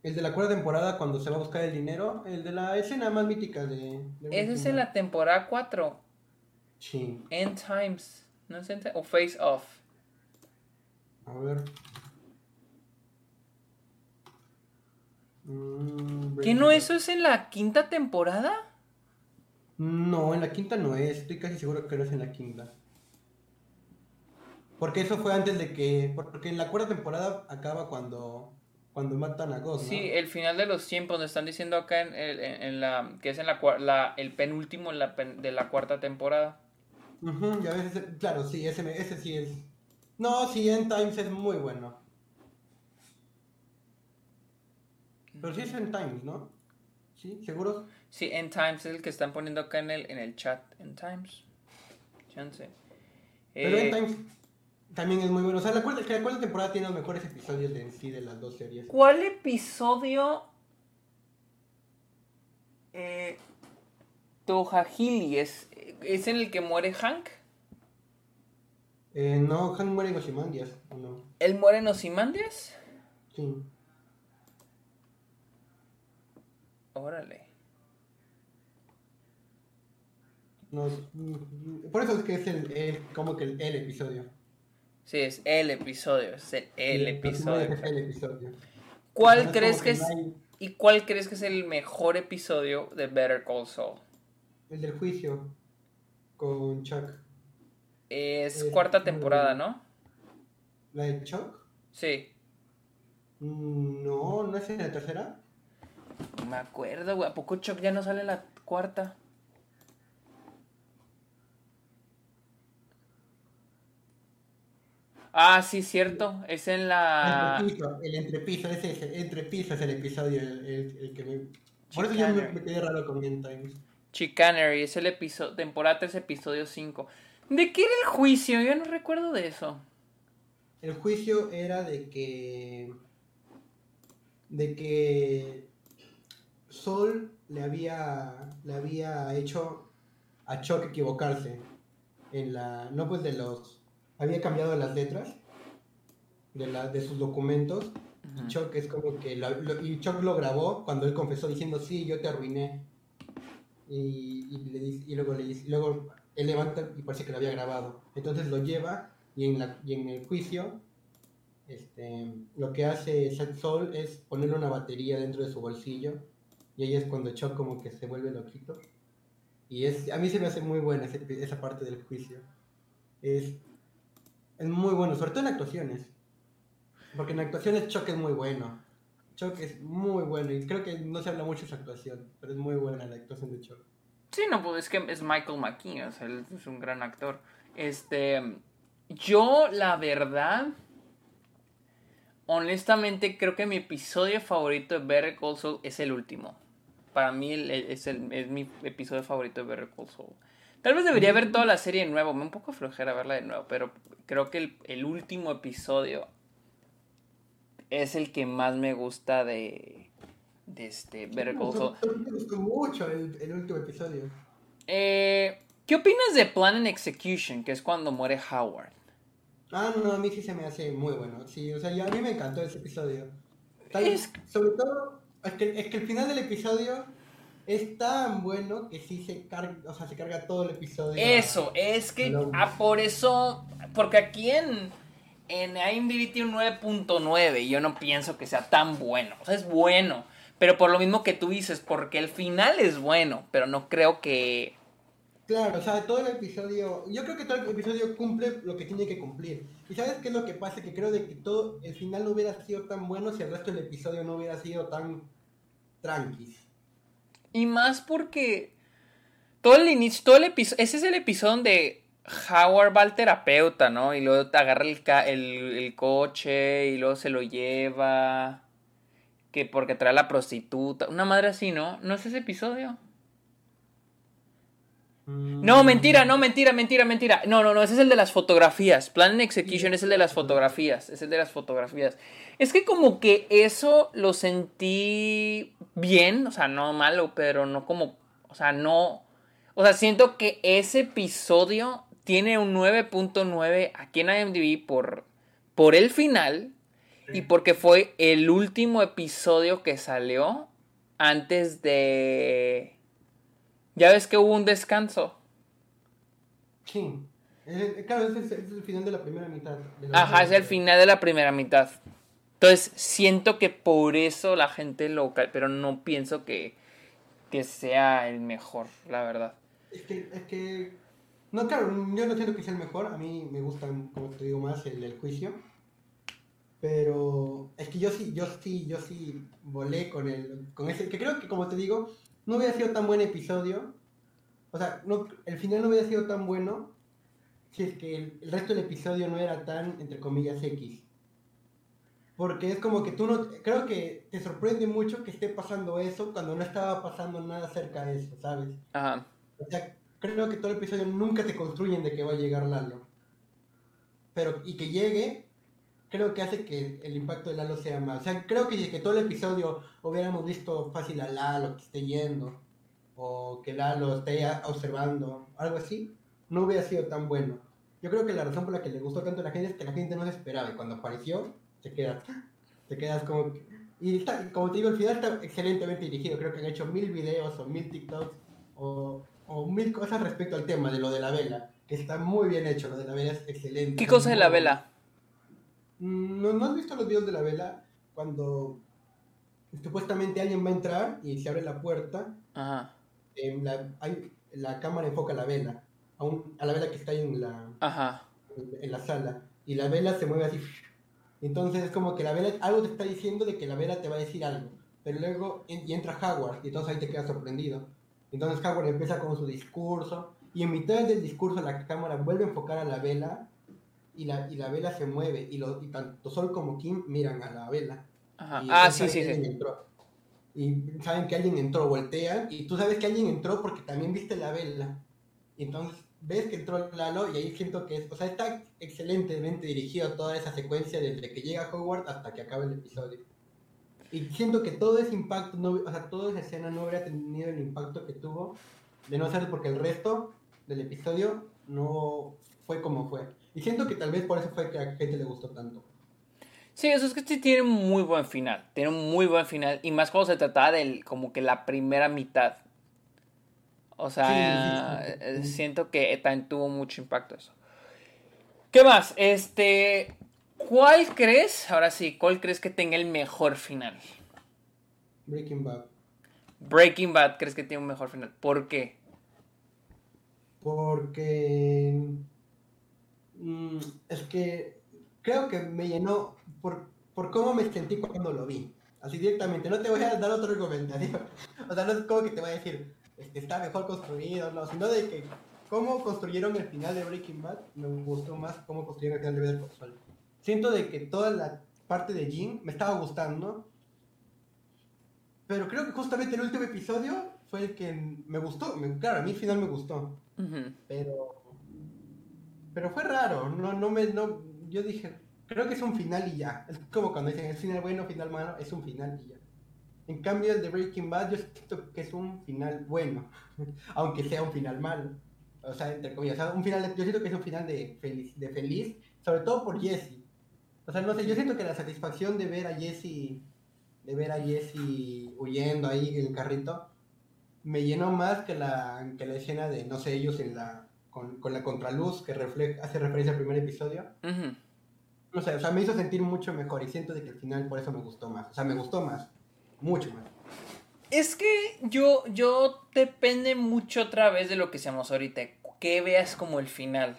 El de la cuarta temporada cuando se va a buscar el dinero. El de la escena más mítica de. de Ese es en la temporada 4. Sí. End Times. ¿No es End O Face Off. A ver. Mm, ¿Qué no eso es en la quinta temporada? No, en la quinta no es. Estoy casi seguro que no es en la quinta. Porque eso fue antes de que. Porque en la cuarta temporada acaba cuando. Cuando matan a Ghost, ¿no? Sí, el final de los tiempos, nos están diciendo acá en, en- en la que es en la, la- el penúltimo en la pen- de la cuarta temporada. Ujú, ya ves, claro, sí, ese, ese sí es. No, sí, End Times es muy bueno. Pero sí es End Times, ¿no? ¿Sí? ¿Seguros? Sí, End Times es el que están poniendo acá en el, en el chat. End Times. Chance. Pero Eh, End Times también es muy bueno. O sea, la cuarta, cuarta temporada tiene los mejores episodios de en sí de las dos series. ¿Cuál episodio eh, Tohahili es, es en el que muere Hank? Eh, no, Han muere en Ozymandias, ¿o no? ¿Él muere en Ozymandias? Sí. Órale. Por eso es que es el, el- como que el, el episodio. Sí, es el episodio, es el, episodio. Es el episodio. ¿Cuál crees que es hay- y cuál crees que es el mejor episodio de Better Call Saul? El del juicio con Chuck. Es cuarta temporada, ¿no? ¿La de Chuck? Sí. Mm, No, ¿no es en la tercera? No me acuerdo, güey. ¿A poco Chuck ya no sale la cuarta? Ah, sí, cierto. Es en la. Entrepiso, el entrepiso, ese es el entrepiso es el episodio el, el- el que me... Por eso yo me, me quedé raro con Times. Chicanery, es el episodio. Temporada 3, episodio 5. ¿De qué era el juicio? Yo no recuerdo de eso. El juicio era de que... De que... Sol le había, le había hecho a Chuck equivocarse. En la... No pues de los... Había cambiado las letras de, la, de sus documentos. Y Ujú. Chuck es como que... lo- lo- y Chuck lo grabó cuando él confesó diciendo, sí, yo te arruiné. Y, y le y luego le y luego él levanta y parece que lo había grabado. Entonces lo lleva y en, la, y en el juicio este, lo que hace Seth Sol es ponerle una batería dentro de su bolsillo y ahí es cuando Chuck como que se vuelve loquito. Y es, a mí se me hace muy buena esa parte del juicio. Es, es muy bueno, sobre todo en actuaciones. Porque en actuaciones Chuck es muy bueno. Chuck es muy bueno y creo que no se habla mucho de su actuación, pero es muy buena la actuación de Chuck. Sí, no, pues es que es Michael McKean, es un gran actor. Este, yo, la verdad, honestamente creo que mi episodio favorito de Better Call es el último. Para mí el- es, el, es mi episodio favorito de Better Call Saul. Tal vez debería ver toda la serie de nuevo, me un poco flojera verla de nuevo, pero creo que el, el último episodio es el que más me gusta de, de este Better Call Saul. Me gustó mucho el, el último episodio. Eh, ¿Qué opinas de Plan and Execution, que es cuando muere Howard? Ah, no, a mí sí se me hace muy bueno. Sí, o sea, yo- a mí me encantó ese episodio. Tal- Es- Sobre todo, es que, es que el final del episodio es tan bueno que sí se carga, o sea, se carga todo el episodio. Eso, es que ah, por eso, porque aquí en, en IMDb tiene un 9.9 y yo no pienso que sea tan bueno, o sea, es bueno, pero por lo mismo que tú dices, porque el final es bueno, pero no creo que... Claro, o sea, todo el episodio, yo creo que todo el episodio cumple lo que tiene que cumplir. ¿Y sabes qué es lo que pasa? Que creo de que todo el final no hubiera sido tan bueno si el resto del episodio no hubiera sido tan tranquis. Y más porque todo el inicio, todo el episodio, ese es el episodio donde Howard va al terapeuta, ¿no? Y luego agarra el, el coche y luego se lo lleva, que porque trae a la prostituta, una madre así, ¿no? ¿No es ese episodio? Mm. No, mentira, no, mentira, mentira, mentira. No, no, no, ese es el de las fotografías. Plan and Execution es el de las fotografías. Es el de las fotografías. Es que como que eso lo sentí bien, o sea, no malo, pero no como, o sea, no, o sea, siento que ese episodio tiene un 9.9 aquí en IMDb por, por el final y porque fue el último episodio que salió antes de... Ya ves que hubo un descanso. Sí. Eh, claro, ese es, el final de la primera mitad. la Ajá, es el final de la primera mitad. Entonces, siento que por eso la gente lo... Pero no pienso que, que sea el mejor, la verdad. Es que, es que. No, claro, yo no siento que sea el mejor. A mí me gusta, como te digo, más el del juicio. Pero es que yo sí, yo sí, yo sí volé con el. con ese. Que creo que como te digo, no hubiera sido tan buen episodio. O sea, no, el final no hubiera sido tan bueno si es que el, el resto del episodio no era tan, entre comillas, X. Porque es como que tú no. Creo que te sorprende mucho que esté pasando eso cuando no estaba pasando nada cerca de eso, ¿sabes? Ajá. O sea, creo que todo el episodio nunca te construyen de que va a llegar Lalo. Pero, y que llegue, creo que hace que el impacto de Lalo sea más. O sea, creo que si es que todo el episodio hubiéramos visto fácil a Lalo que esté yendo, o que Lalo esté observando, algo así, no hubiera sido tan bueno. Yo creo que la razón por la que le gustó tanto a la gente es que la gente no se esperaba y cuando apareció, te quedas, te quedas como que... Y está, como te digo, el final está excelentemente dirigido. Creo que han hecho mil videos o mil TikToks o, o mil cosas respecto al tema de lo de la vela. Que está muy bien hecho, lo de la vela es excelente. ¿Qué cosa de la vela? ¿No, ¿No has visto los videos de la vela? Cuando supuestamente alguien va a entrar y se abre la puerta, Ajá. em, la, hay, la cámara enfoca la vela. a, un, a la vela que está ahí en la, Ajá. en la sala. Y la vela se mueve así. Entonces es como que la vela, algo te está diciendo de que la vela te va a decir algo. Pero luego en- y entra Howard y entonces ahí te quedas sorprendido. Entonces Howard empieza con su discurso y en mitad del discurso la cámara vuelve a enfocar a la vela y la, y la vela se mueve y, lo, y tanto Sol como Kim miran a la vela. Ajá. Ah, sí, sí, sí. entró. Y saben que alguien entró, voltean y tú sabes que alguien entró porque también viste la vela. Y entonces ves que entró Lalo y ahí siento que es, o sea, está excelentemente dirigido toda esa secuencia desde que llega Howard hasta que acaba el episodio. Y siento que todo ese impacto, no, o sea, toda esa escena no habría tenido el impacto que tuvo de no ser porque el resto del episodio no fue como fue. Y siento que tal vez por eso fue que a la gente le gustó tanto. Sí, eso es que sí tiene un muy buen final. Tiene un muy buen final. Y más cuando se trataba del como que la primera mitad. O sea, Sí, sí, sí. eh, siento que también tuvo mucho impacto eso. ¿Qué más? Este. ¿Cuál crees? Ahora sí, ¿cuál crees que tenga el mejor final? Breaking Bad. Breaking Bad, ¿crees que tiene un mejor final? ¿Por qué? Porque mm, es que creo que me llenó por, por cómo me sentí cuando lo vi. Así directamente, no te voy a dar otro comentario. O sea, no es como que te voy a decir, este, está mejor construido, no, sino de que cómo construyeron el final de Breaking Bad, me gustó más cómo construyeron el final de Better Call Saul. Siento de que toda la parte de Jim me estaba gustando, pero creo que justamente el último episodio fue el que me gustó. Me- claro, a mí el final me gustó. Pero. Pero fue raro. No, no me. No, yo dije. Creo que es un final y ya. Es como cuando dicen es final bueno, final malo. Es un final y ya. En cambio, el de Breaking Bad, yo siento que es un final bueno. aunque sea un final malo. O sea, entre comillas. un final, yo siento que es un final de feliz, de feliz. Sobre todo por Jesse. O sea, no sé. Yo siento que la satisfacción de ver a Jesse. De ver a Jesse huyendo ahí en el carrito me llenó más que la, que la escena de, no sé, ellos en la, con, con la contraluz que refleja, hace referencia al primer episodio. No sé, o sea, me hizo sentir mucho mejor y siento de que al final por eso me gustó más. O sea, me gustó más. Mucho más. Es que yo, yo depende mucho otra vez de lo que seamos ahorita. Que veas como el final.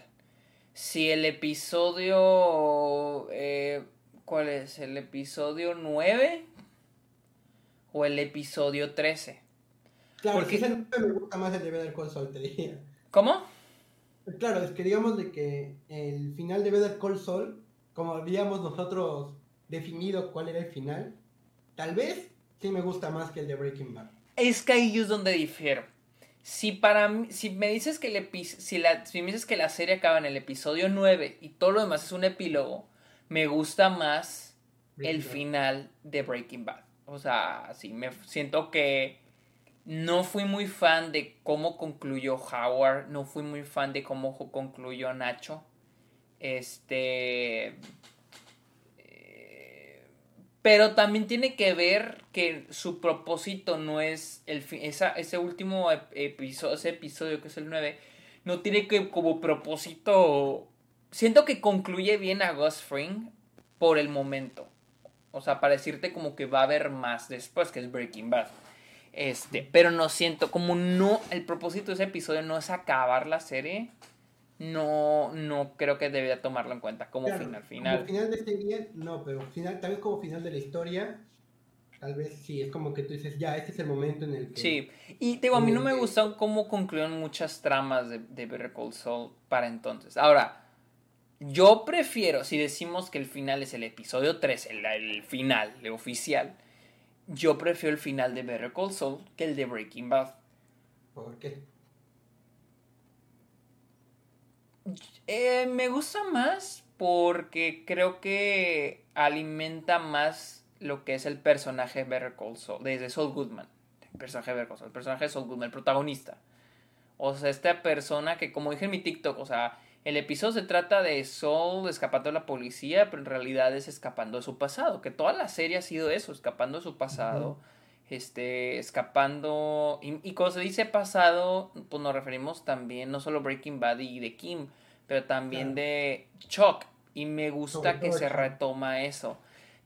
Si el episodio. eh, ¿Cuál es? ¿El episodio 9? ¿O el episodio 13? Claro, Porque- ese me gusta más el de Better Call Saul, te diría. ¿Cómo? Claro, es que digamos de que el final de Better Call Saul, como habíamos nosotros definido cuál era el final, tal vez sí me gusta más que el de Breaking Bad. Es que ahí es donde difiero. Si para mí, si me dices que el si, la, si me dices que la serie acaba en el episodio 9 y todo lo demás es un epílogo, me gusta más el Bad. final de Breaking Bad. O sea, sí, me siento que no fui muy fan de cómo concluyó Howard, no fui muy fan de cómo concluyó Nacho. Este. eh, Pero también tiene que ver que su propósito no es el fi- esa, ese último episodio, ese episodio que es el 9, no tiene que como propósito. Siento que concluye bien a Ghost Fring por el momento. O sea, para decirte como que va a haber más después, que es Breaking Bad. Este, pero no siento, como no, el propósito de ese episodio no es acabar la serie, no, no creo que debería tomarlo en cuenta como Claro, final, Como final. final de serie, no, pero final, tal vez como final de la historia, tal vez sí, es como que tú dices, ya, este es el momento en el que... Sí, y digo, a mí no me gustó cómo concluyeron muchas tramas de, de Better Call Saul para entonces. Ahora, yo prefiero, si decimos que el final es el episodio 3, el, el final, el oficial, yo prefiero el final de Better Call Saul que el de Breaking Bad. ¿Por qué? Eh, me gusta más porque creo que alimenta más lo que es el personaje de Better Call Saul, desde Saul Goodman. El personaje de Better Call Saul, el personaje de Saul Goodman, el protagonista. O sea, esta persona que, como dije en mi TikTok, o sea, el episodio se trata de Saul escapando de la policía, pero en realidad es escapando de su pasado. Que toda la serie ha sido eso, escapando de su pasado. Este, escapando. Y, y cuando se dice pasado, pues nos referimos también no solo Breaking Bad y de Kim, pero también de Chuck. Y me gusta que se retoma eso.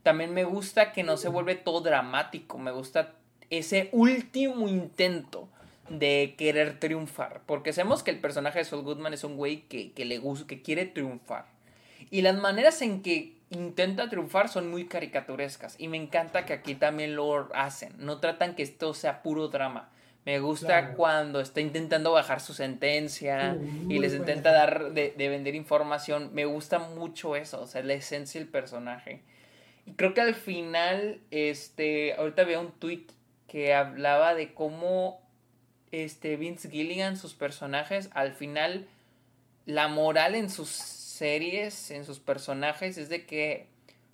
También me gusta que no se vuelve todo dramático. Me gusta ese último intento de querer triunfar. Porque sabemos que el personaje de Saul Goodman es un güey que, que le gusta, que quiere triunfar. Y las maneras en que intenta triunfar son muy caricaturescas. Y me encanta que aquí también lo hacen. No tratan que esto sea puro drama. Me gusta cuando está intentando bajar su sentencia y les intenta dar de, de, vender información. Me gusta mucho eso, o sea, la esencia del personaje. Y creo que al final, este, ahorita veo un tweet que hablaba de cómo este Vince Gilligan, sus personajes, al final, la moral en sus series, en sus personajes, es de que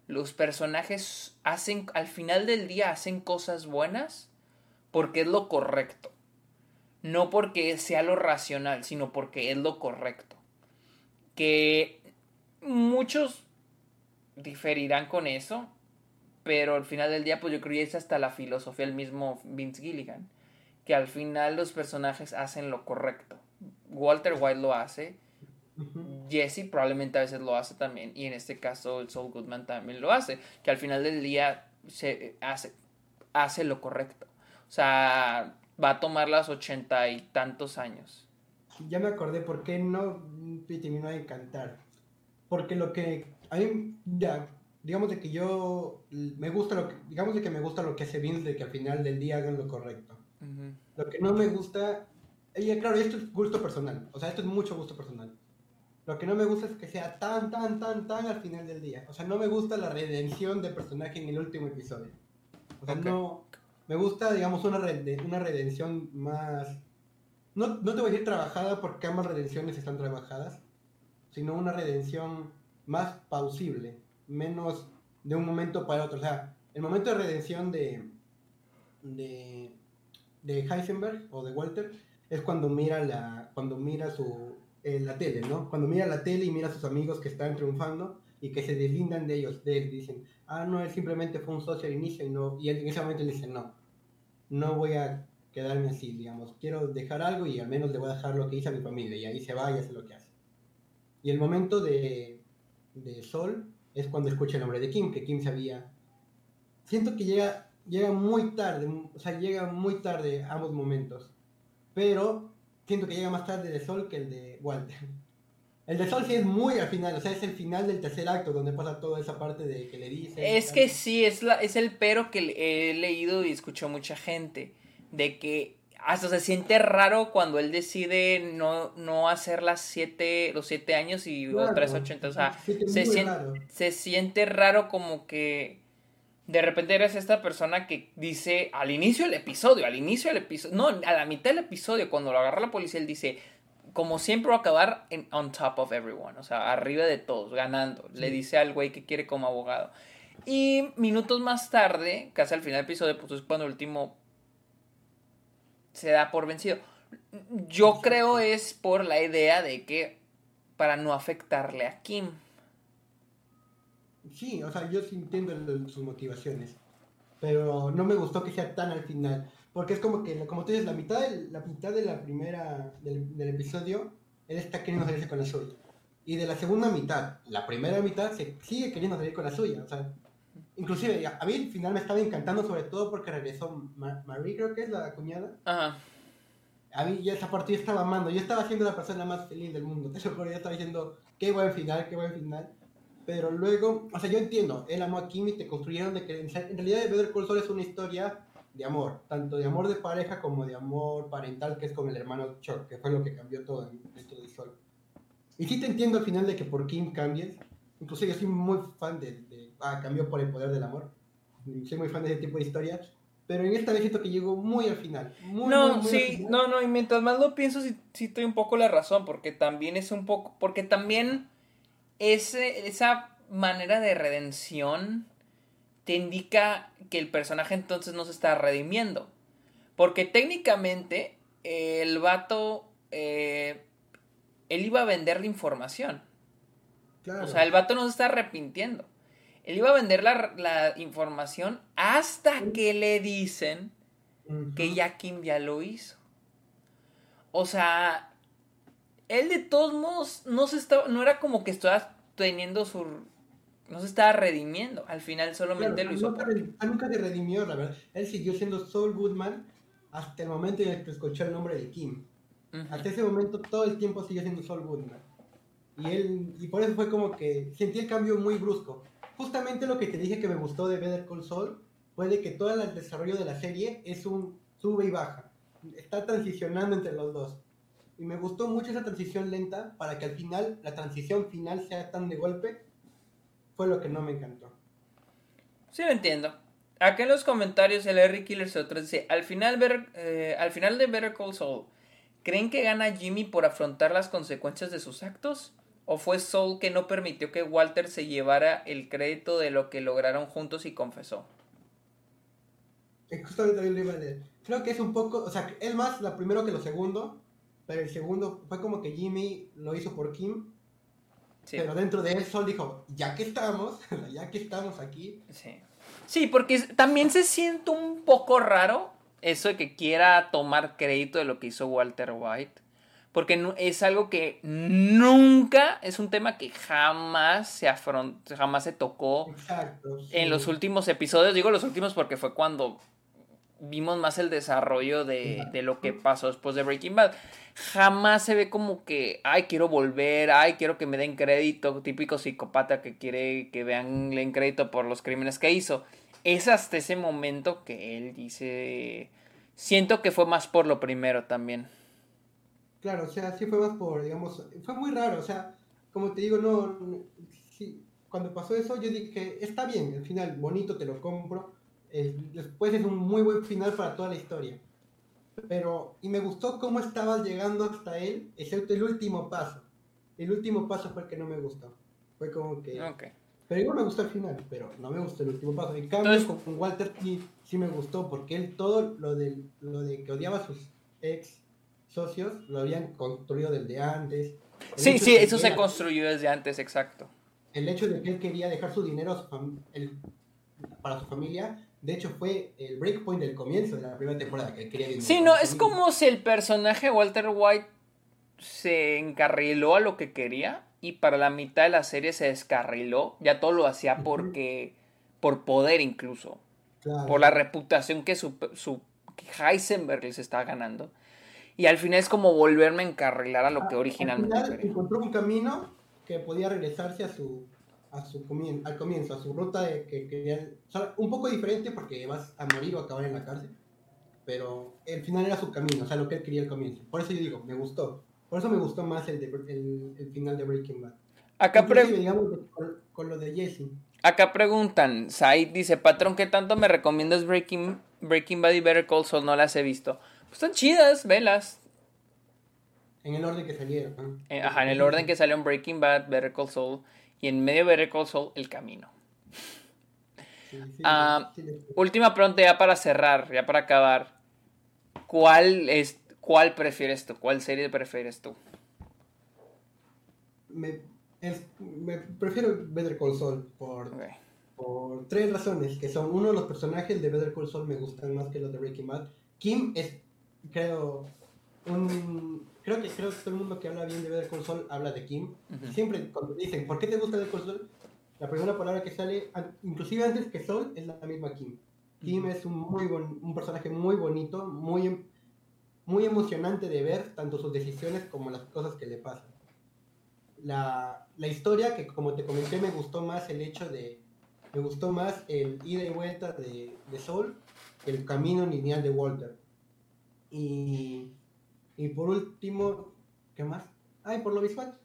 los personajes hacen, al final del día, hacen cosas buenas porque es lo correcto. No porque sea lo racional, sino porque es lo correcto. Que muchos diferirán con eso, pero al final del día, pues yo creo que es hasta la filosofía del mismo Vince Gilligan, que al final los personajes hacen lo correcto. Walter White lo hace, Jesse probablemente a veces lo hace también, y en este caso el Saul Goodman también lo hace, que al final del día se hace, hace lo correcto. O sea, va a tomar las ochenta y tantos años. Ya me acordé por qué no me terminó de encantar. Porque lo que a mí, ya, digamos de que yo me gusta lo que, digamos de que me gusta lo que hace Vince, de que al final del día hagan lo correcto. Lo que no me gusta, y claro, esto es gusto personal, o sea, esto es mucho gusto personal. Lo que no me gusta es que sea tan, tan, tan, tan al final del día. O sea, no me gusta la redención de personaje en el último episodio. O sea, no, me gusta, digamos, una, una redención más... No, no te voy a decir trabajada porque ambas redenciones están trabajadas, sino una redención más pausible, menos de un momento para otro. O sea, el momento de redención de, de, de Heisenberg o de Walter es cuando mira la, cuando mira su, eh, la tele, ¿no? Cuando mira la tele y mira a sus amigos que están triunfando y que se deslindan de ellos, de él, dicen, ah, no, él simplemente fue un socio al inicio y, no, y él en ese momento le dice, no, no voy a quedarme así, digamos, quiero dejar algo y al menos le voy a dejar lo que hice a mi familia y ahí se va y hace lo que hace. Y el momento de, de Sol es cuando escucha el nombre de Kim, que Kim sabía. Siento que llega, llega muy tarde, o sea, llega muy tarde ambos momentos, pero siento que llega más tarde de Sol que el de Walter. El de Sol sí es muy al final, o sea, es el final del tercer acto donde pasa toda esa parte de que le dice. Es que sí, es, la, es el pero que he leído y escuchó mucha gente. De que hasta se siente raro cuando él decide no, no hacer las siete, los siete años y los 380. O sea, se, siente, se siente raro como que de repente eres esta persona que dice al inicio del episodio, al inicio del episodio, no, a la mitad del episodio, cuando lo agarra la policía, él dice, como siempre va a acabar en on top of everyone, o sea, arriba de todos, ganando. Le dice al güey que quiere como abogado. Y minutos más tarde, casi al final del episodio, pues es cuando el último se da por vencido. Yo creo es por la idea de que para no afectarle a Kim. Sí, o sea, yo sí entiendo sus motivaciones, pero no me gustó que sea tan al final. Porque es como que, como tú dices, la mitad, de, la mitad de la primera, del, del episodio, él está queriendo salirse con la suya. Y de la segunda mitad, la primera mitad, se sigue queriendo salir con la suya. O sea, inclusive, a mí el final me estaba encantando, sobre todo porque regresó Marie, creo que es la cuñada. Ajá. A mí ya esa parte yo estaba amando. Yo estaba siendo la persona más feliz del mundo. Te lo yo estaba diciendo, qué buen final, qué buen final. Pero luego, o sea, yo entiendo, él amó a Kim y te construyeron de que en realidad Better Call Saul es una historia de amor, tanto de amor de pareja como de amor parental, que es con el hermano Chuck, que fue lo que cambió todo en esto del sol. Y sí te entiendo al final de que por Kim cambies, incluso yo soy muy fan de, ah, cambió por el poder del amor, soy muy fan de ese tipo de historias, pero en esta vez siento que llegó muy al final. no, sí, no, no, y mientras más lo pienso, sí, sí estoy un poco la razón, porque también es un poco, porque también ese, esa manera de redención te indica que el personaje entonces no se está redimiendo. Porque técnicamente el vato, eh, él iba a vender la información. O sea, el vato no se está arrepintiendo. Él iba a vender la, información hasta que le dicen que ya Kim ya lo hizo. O sea, él de todos modos no se estaba, no era como que estaba teniendo su no se estaba redimiendo. Al final solamente lo hizo. Nunca, nunca se redimió, la verdad. Él siguió siendo Saul Goodman hasta el momento en el que escuchó el nombre de Kim. Hasta ese momento todo el tiempo sigue siendo Saul Goodman. Y él y por eso fue como que sentí el cambio muy brusco. Justamente lo que te dije que me gustó de Better Call Saul fue de que todo el desarrollo de la serie es un sube y baja. Está transicionando entre los dos. Y me gustó mucho esa transición lenta para que al final la transición final sea tan de golpe. Fue lo que no me encantó. Sí, lo entiendo. Acá en los comentarios el Harry Killer se dice, al final, eh, al final de Better Call Saul, ¿creen que gana Jimmy por afrontar las consecuencias de sus actos? ¿O fue Saul que no permitió que Walter se llevara el crédito de lo que lograron juntos y confesó? Justamente también lo iba a leer. Creo que es un poco, o sea, es más lo primero que lo segundo, pero el segundo fue como que Jimmy lo hizo por Kim. Pero dentro de él Sol dijo, ya que estamos, ya que estamos aquí. Sí. Sí, porque también se siente un poco raro eso de que quiera tomar crédito de lo que hizo Walter White. Porque es algo que nunca, es un tema que jamás se afrontó, jamás se tocó en los últimos episodios. Digo los últimos porque fue cuando vimos más el desarrollo de, de, lo que pasó después de Breaking Bad. Jamás se ve como que, ay, quiero volver, ay, quiero que me den crédito, típico psicópata que quiere que vean den crédito por los crímenes que hizo. Es hasta ese momento que él dice, siento que fue más por lo primero también. Claro, o sea, sí fue más por, digamos, fue muy raro, o sea, como te digo, no, sí, cuando pasó eso yo dije, está bien, al final, bonito, te lo compro, después es un muy buen final para toda la historia. Pero, y me gustó cómo estabas llegando hasta él, excepto el último paso. El último paso fue el que no me gustó. Fue como que... Pero igual me gustó el final, pero no me gustó el último paso. En cambio, con Walter sí, sí, me gustó, porque él todo lo de, lo de que odiaba a sus ex socios lo habían construido desde antes. sí, sí, eso se construyó desde antes, exacto. El hecho de que él quería dejar su dinero para su familia de hecho, fue el breakpoint del comienzo de la primera temporada que quería Sí, no, es como si el personaje Walter White se encarriló a lo que quería y para la mitad de la serie se descarriló. Ya todo lo hacía porque. por poder incluso. Por la reputación que su, su que Heisenberg les estaba ganando. Y al final es como volverme a encarrilar a lo que originalmente al final Encontró un camino que podía regresarse a su a su al comienzo, a su ruta de que querían, un poco diferente porque vas a morir o acabar en la cárcel, pero el final era su camino, o sea, lo que él quería al comienzo. Por eso yo digo, me gustó. Por eso me gustó más el, el, final de Breaking Bad. Acá digamos, con, lo de Jesse. Acá preguntan, Said dice, patrón, ¿qué tanto me recomiendas Breaking, Breaking Bad y Better Call Saul? No las he visto. Pues están chidas, velas. En el orden que salieron. Eh, ajá, en el orden que salió Breaking Bad, Better Call Saul y en medio de Better el camino. Ah, última pregunta ya para cerrar, ya para acabar. ¿Cuál es cuál prefieres tú? ¿Cuál serie prefieres tú? Me, prefiero Better Call Saul por, por tres razones, que son uno, los personajes de Better Call Saul me gustan más que los de Breaking Bad. Kim es, creo, un creo que creo que todo el mundo que habla bien de Better Call Saul habla de Kim. Siempre cuando dicen, ¿por qué te gusta Better Call Saul? La primera palabra que sale, inclusive antes que Saul, es la misma Kim. Kim es un, muy un personaje muy bonito, muy, em, muy emocionante de ver, tanto sus decisiones como las cosas que le pasan. La, la historia, que como te comenté, me gustó más el hecho de. Me gustó más el ida y vuelta de, de Saul que el camino lineal de Walter. Y y por último, ¿qué más? Ay, por lo visual.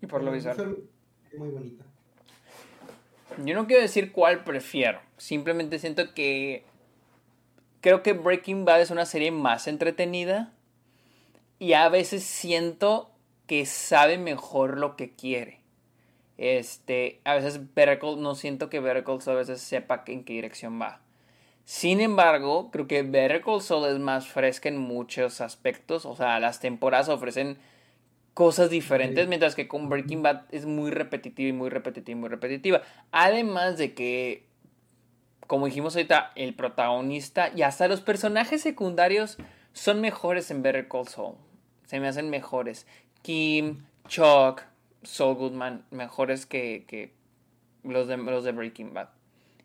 Y por lo visual. Muy bonita. Yo no quiero decir cuál prefiero. Simplemente siento que. Creo que Breaking Bad es una serie más entretenida. Y a veces siento que sabe mejor lo que quiere. Este, a veces Better no siento que Better a veces sepa en qué dirección va. Sin embargo, creo que Better Call Saul es más fresca en muchos aspectos. O sea, las temporadas ofrecen cosas diferentes, mientras que con Breaking Bad es muy repetitiva y muy repetitiva y muy repetitiva. Además de que, como dijimos ahorita, el protagonista y hasta los personajes secundarios son mejores en Better Call Saul. Se me hacen mejores. Kim, Chuck, Saul Goodman, mejores que, los, de, los de Breaking Bad.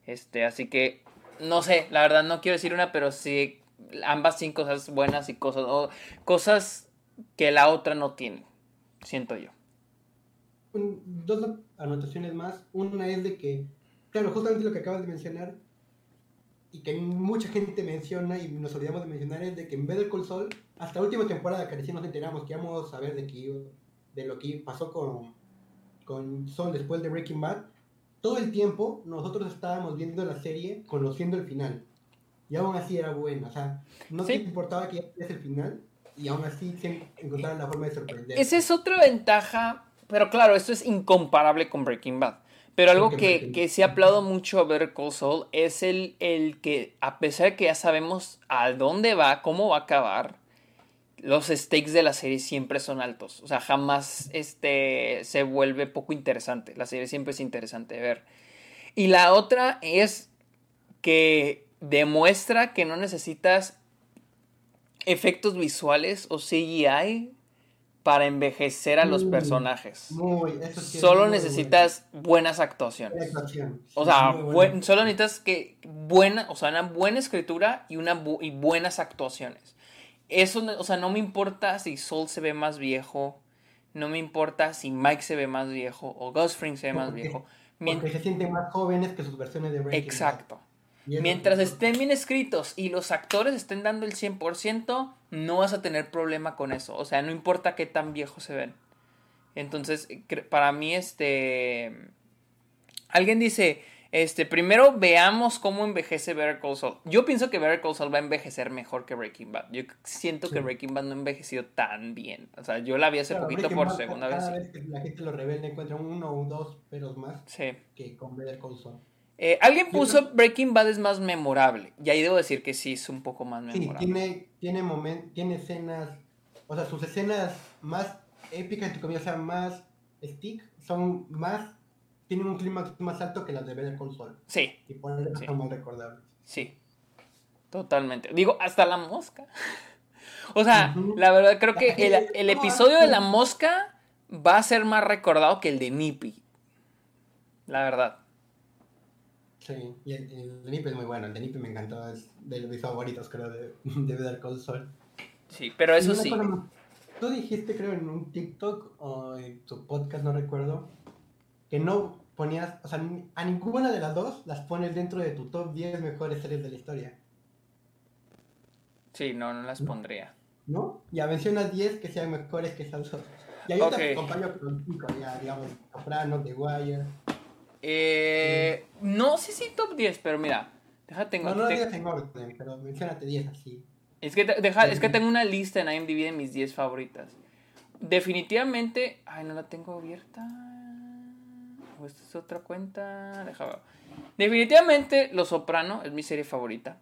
Este, así que no sé, la verdad no quiero decir una, pero sí ambas sin cosas buenas y cosas, cosas que la otra no tiene, siento yo. dos anotaciones más. Una es de que, claro, justamente lo que acabas de mencionar, y que mucha gente menciona y nos olvidamos de mencionar, es de que en vez del Call hasta la última temporada que recién nos enteramos que íbamos a ver de, que, de lo que pasó con, con Sol después de Breaking Bad, todo el tiempo nosotros estábamos viendo la serie conociendo el final. Y aún así era bueno. O sea, no te importaba que ya es el final y aún así encontraron la forma de sorprender. Esa es otra ventaja, pero claro, esto es incomparable con Breaking Bad. Pero algo que, que sí aplaudo mucho a Better Call Saul es el, el que, a pesar de que ya sabemos a dónde va, cómo va a acabar, los stakes de la serie siempre son altos. O sea, jamás este, se vuelve poco interesante. La serie siempre es interesante de ver. Y la otra es que demuestra que no necesitas efectos visuales o CGI para envejecer a los personajes. solo necesitas buenas actuaciones. o sea, solo necesitas que buena, o sea, una buena escritura y una y buenas actuaciones. Eso, o sea, no me importa si Soul se ve más viejo, no me importa si Mike se ve más viejo o Fring se ve más viejo. Porque se sienten más jóvenes que sus versiones de Breaking Exacto. Mientras estén bien escritos y los actores estén dando el 100%, no vas a tener problema con eso. O sea, no importa qué tan viejos se ven. Entonces, para mí, este... Alguien dice, este, primero veamos cómo envejece Better Call Saul. Yo pienso que Better Call Saul va a envejecer mejor que Breaking Bad. Yo siento que Breaking Bad no ha envejecido tan bien. O sea, yo la vi hace poquito por segunda vez. Cada vez que la gente lo revela encuentra uno o dos pelos más que con Better Call Saul. Eh, alguien puso Breaking Bad es más memorable. Y ahí debo decir que sí, es un poco más memorable. Sí, tiene, tiene, moment, tiene escenas, o sea, sus escenas más épicas, entre comillas, o sea, más stick, son más, tienen un clima más alto que las de Better Call Saul. Sí. Y por eso son más recordables. Sí, totalmente. Digo, hasta la mosca. o sea, la verdad creo que el, el episodio de la mosca va a ser más recordado que el de Nippy. La verdad. Sí, y el, el, de Nippy es muy bueno. El de Nippy me encantó. Es de mis favoritos, creo, de, de Better Call Saul. Sí, pero eso sí. tú dijiste, creo, en un TikTok o en tu podcast, no recuerdo, que no ponías, o sea, a ninguna de las dos las pones dentro de tu top 10 mejores series de la historia. Sí, no, no las pondría. ¿No? Ya mencionas 10 que sean mejores que esas dos. Y ahí okay. te acompaño con 5, ya, digamos, Soprano, The Wire. Eh, no sé si top 10, pero mira, déjate tengo. No, no te... digas en orden, pero mencionate 10 así. Es que, deja, es que tengo una lista en IMDb de mis 10 favoritas. Definitivamente. Ay, no la tengo abierta. O esta es otra cuenta. Deja ver. Definitivamente, Los Soprano es mi serie favorita.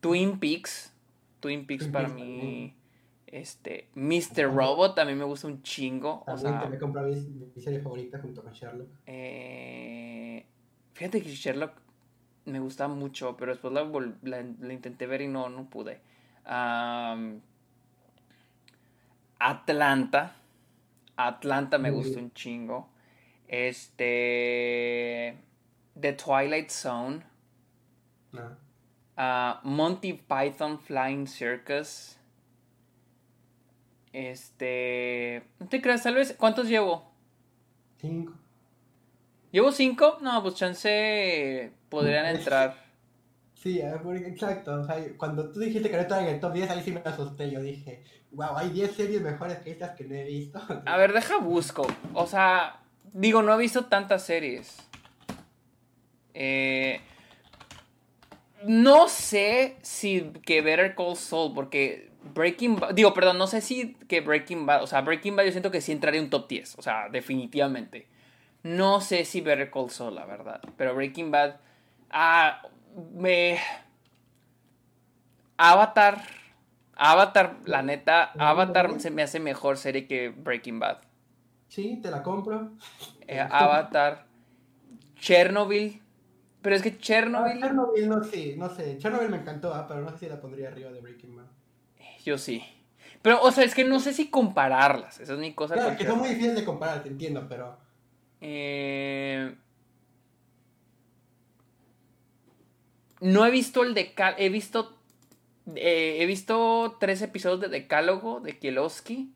Twin Peaks. Twin Peaks para mí. Este, Mr. Robot también me gusta un chingo. También o sea, me comprado mi, mi, serie favorita junto con Sherlock. Eh, fíjate que Sherlock me gusta mucho, pero después la, la, la intenté ver y no, no pude. Um, Atlanta. Atlanta me gusta un chingo. Este. The Twilight Zone. No. Uh, Monty Python Flying Circus. Este. No te creas, tal vez. ¿Cuántos llevo? Cinco. ¿Llevo cinco? No, pues chance podrían entrar. Sí, exacto. O sea, cuando tú dijiste que no estaban en el top 10, ahí sí me asusté. Yo dije, wow, hay 10 series mejores que estas que no he visto. A ver, deja busco. O sea, digo, no he visto tantas series. Eh, no sé si que Better Call Saul, porque Breaking Bad, digo, perdón, no sé si que Breaking Bad, o sea, Breaking Bad yo siento que sí entraría en un top 10, o sea, definitivamente. No sé si Better Call Saul, la verdad, pero Breaking Bad, ah, me... Avatar, Avatar, la neta, Avatar se me hace mejor serie que Breaking Bad. Sí, te la compro. Eh, Avatar, Chernobyl, pero es que Chernobyl... Ah, Chernobyl no sé, no sé, Chernobyl me encantó, ah, pero no sé si la pondría arriba de Breaking Bad. Yo sí. Pero, o sea, es que no sé si compararlas. Esa es mi cosa. Claro, que son muy difíciles de comparar, te entiendo, pero. Eh... No he visto el de Cal. He visto Eh, he visto tres episodios de Decálogo de Kielowski.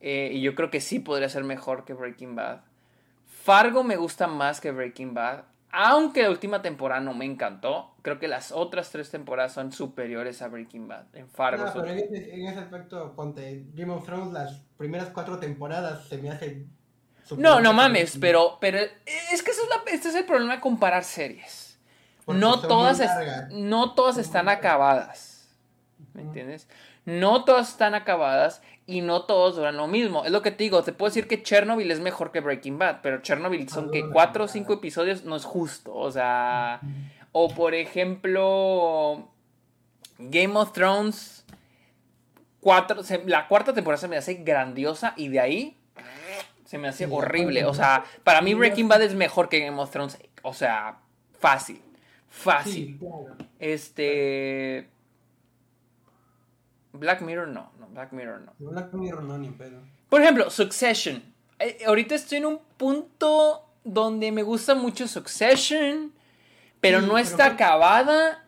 Eh, y yo creo que sí podría ser mejor que Breaking Bad. Fargo me gusta más que Breaking Bad. Aunque la última temporada no me encantó, creo que las otras tres temporadas son superiores a Breaking Bad. En Fargo. No, pero en ese, en ese aspecto, ponte Game of Thrones, las primeras cuatro temporadas se me hace. No, no mames, pero, pero es que eso es la, este es el problema de comparar series. Porque No todas, es- no todas están acabadas. ¿Me entiendes? No todas están acabadas y no todos duran lo mismo. Es lo que te digo, te puedo decir que Chernobyl es mejor que Breaking Bad, pero Chernobyl son Ah, que no, cuatro o cinco episodios, no es justo. O sea, o por ejemplo, Game of Thrones, cuatro, se- la cuarta temporada se me hace grandiosa y de ahí se me hace horrible. O sea, para mí Breaking Bad es mejor que Game of Thrones. O sea, fácil. Fácil. Este. Black Mirror no, no, Black Mirror no. Black Mirror no, ni pedo. Por ejemplo, Succession. Eh, ahorita estoy en un punto donde me gusta mucho Succession, pero Sí, no pero está acabada.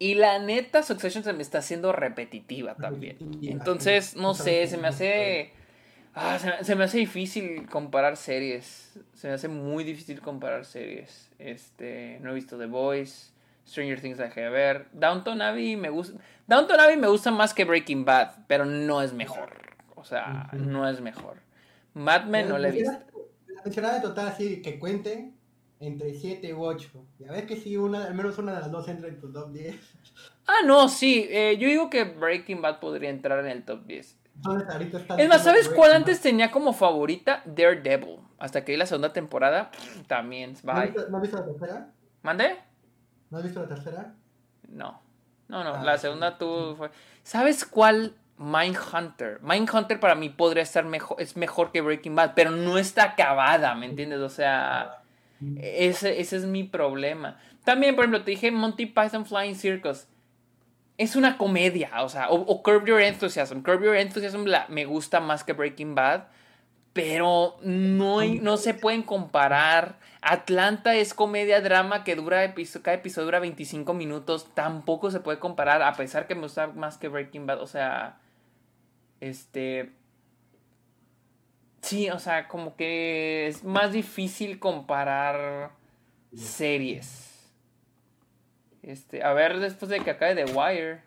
Y la neta, Succession se me está haciendo repetitiva también. Entonces, no sé, se me hace. Ah, se, me- se me hace difícil comparar series. Se me hace muy difícil comparar series. Este, no he visto The Voice. Stranger Things la dejé de ver. Downton Abbey me gusta. Downton Abbey me gusta más que Breaking Bad, pero no es mejor. O sea, no es mejor. Mad Men no la he visto. La mencionada de total así que cuente entre 7 u 8. Y a ver que si una, al menos una de las dos entra en tu top 10. Ah, no, sí. eh, yo digo que Breaking Bad podría entrar en el top 10. Entonces ahorita está Es más, ¿sabes cuál antes tenía como favorita? Daredevil. Hasta que vi la segunda temporada, también. Bad- ¿No has Bye. ¿No has visto la tercera? ¿Mandé? ¿No has visto la tercera? No. No, no. Ah, la sí, segunda tú sí. fue. ¿Sabes cuál? Mindhunter. Mindhunter para mí podría estar mejor. Es mejor que Breaking Bad, pero no está acabada, ¿me entiendes? O sea. Ese, ese es mi problema. También, por ejemplo, te dije Monty Python Flying Circus. Es una comedia, o sea, o, o Curb Your Enthusiasm. Curb Your Enthusiasm la- me gusta más que Breaking Bad, pero no, no se pueden comparar. Atlanta es comedia drama que dura episodio, cada episodio dura 25 minutos. Tampoco se puede comparar, a pesar que me gusta más que Breaking Bad. O sea, este. Sí, o sea, como que es más difícil comparar series. Este, a ver, después de que acabe The Wire.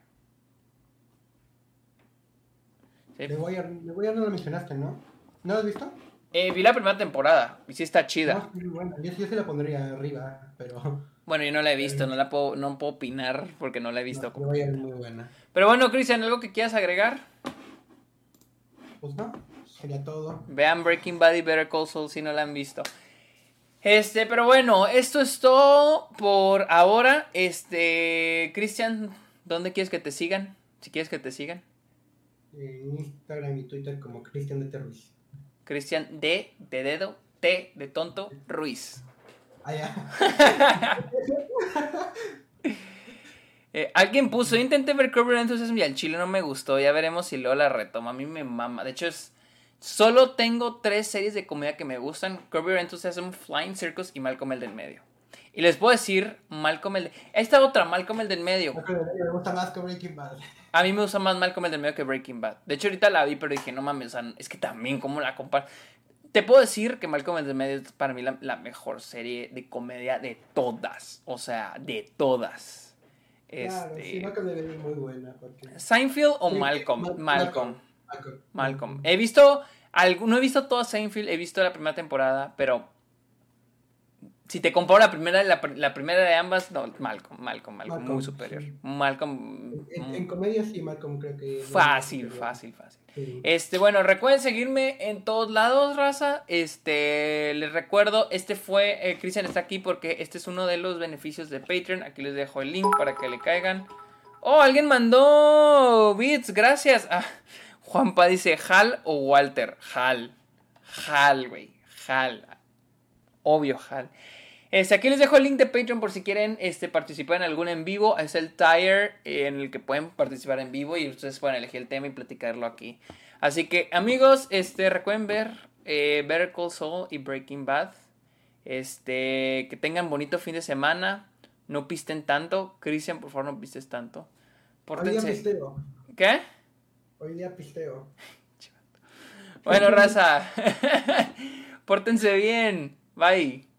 Sí. The Wire, The Wire no lo mencionaste, ¿no? ¿No lo has visto? Eh, vi la primera temporada y sí está chida. No, bueno, yo, yo sí la pondría arriba, pero Bueno, yo no la he visto, no la puedo, no puedo opinar porque no la he visto. no, es muy buena. Pero bueno, Cristian, ¿algo que quieras agregar? Pues no, sería todo. Vean Breaking Bad y Better Call Saul si no la han visto. Este, pero bueno, esto es todo por ahora. Este, Cristian, ¿dónde quieres que te sigan? Si quieres que te sigan. En Instagram y Twitter como Cristian de Ruiz. Cristian D de dedo, T de tonto, Ruiz. Ah, ya. Eh, alguien puso, intenté ver Curb Enthusiasm y al chile no me gustó. Ya veremos si luego la retoma. A mí me mama. De hecho, es solo tengo tres series de comedia que me gustan: Curb Your Enthusiasm, Flying Circus y Malcolm el del medio. Y les puedo decir, Malcolm el de... Esta otra, Malcolm el del medio. Me gusta más que Breaking Bad. A mí me gusta más Malcolm el del medio que Breaking Bad. De hecho, ahorita la vi, pero dije, no mames, o sea, es que también, ¿cómo la comparo? Te puedo decir que Malcolm el del medio es para mí la, la mejor serie de comedia de todas. O sea, de todas. Claro, Este... sí, Malcolm de Medio es muy buena. Porque... ¿Seinfeld o Sí, Malcolm? Mal- Malcolm. Malcolm. Malcolm. He visto, algo- no he visto toda Seinfeld, he visto la primera temporada, pero si te comparo la primera, la, la primera de ambas, no, Malcolm, Malcolm, Malcolm, muy superior. sí. Malcolm, En, mm, en comedia sí, Malcolm creo que... fácil, fácil, fácil. Sí. Este, bueno, recuerden seguirme en todos lados, raza. Este, les recuerdo, este fue, eh, Cristian está aquí porque este es uno de los beneficios de Patreon. Aquí les dejo el link para que le caigan. Oh, alguien mandó bits, gracias. Ah, Juanpa dice, Hal o Walter. Hal. Hal, güey. Hal. Obvio, Hal. Este, aquí les dejo el link de Patreon por si quieren este, participar en algún en vivo. Es el tier eh, en el que pueden participar en vivo y ustedes pueden elegir el tema y platicarlo aquí. Así que, amigos, este, recuerden ver eh, Better Call Saul y Breaking Bad. Este, que tengan bonito fin de semana. No pisten tanto. Cristian, por favor, no pistes tanto. Hoy día pisteo. ¿Qué? Hoy día pisteo. Bueno, raza. Pórtense bien. Bye.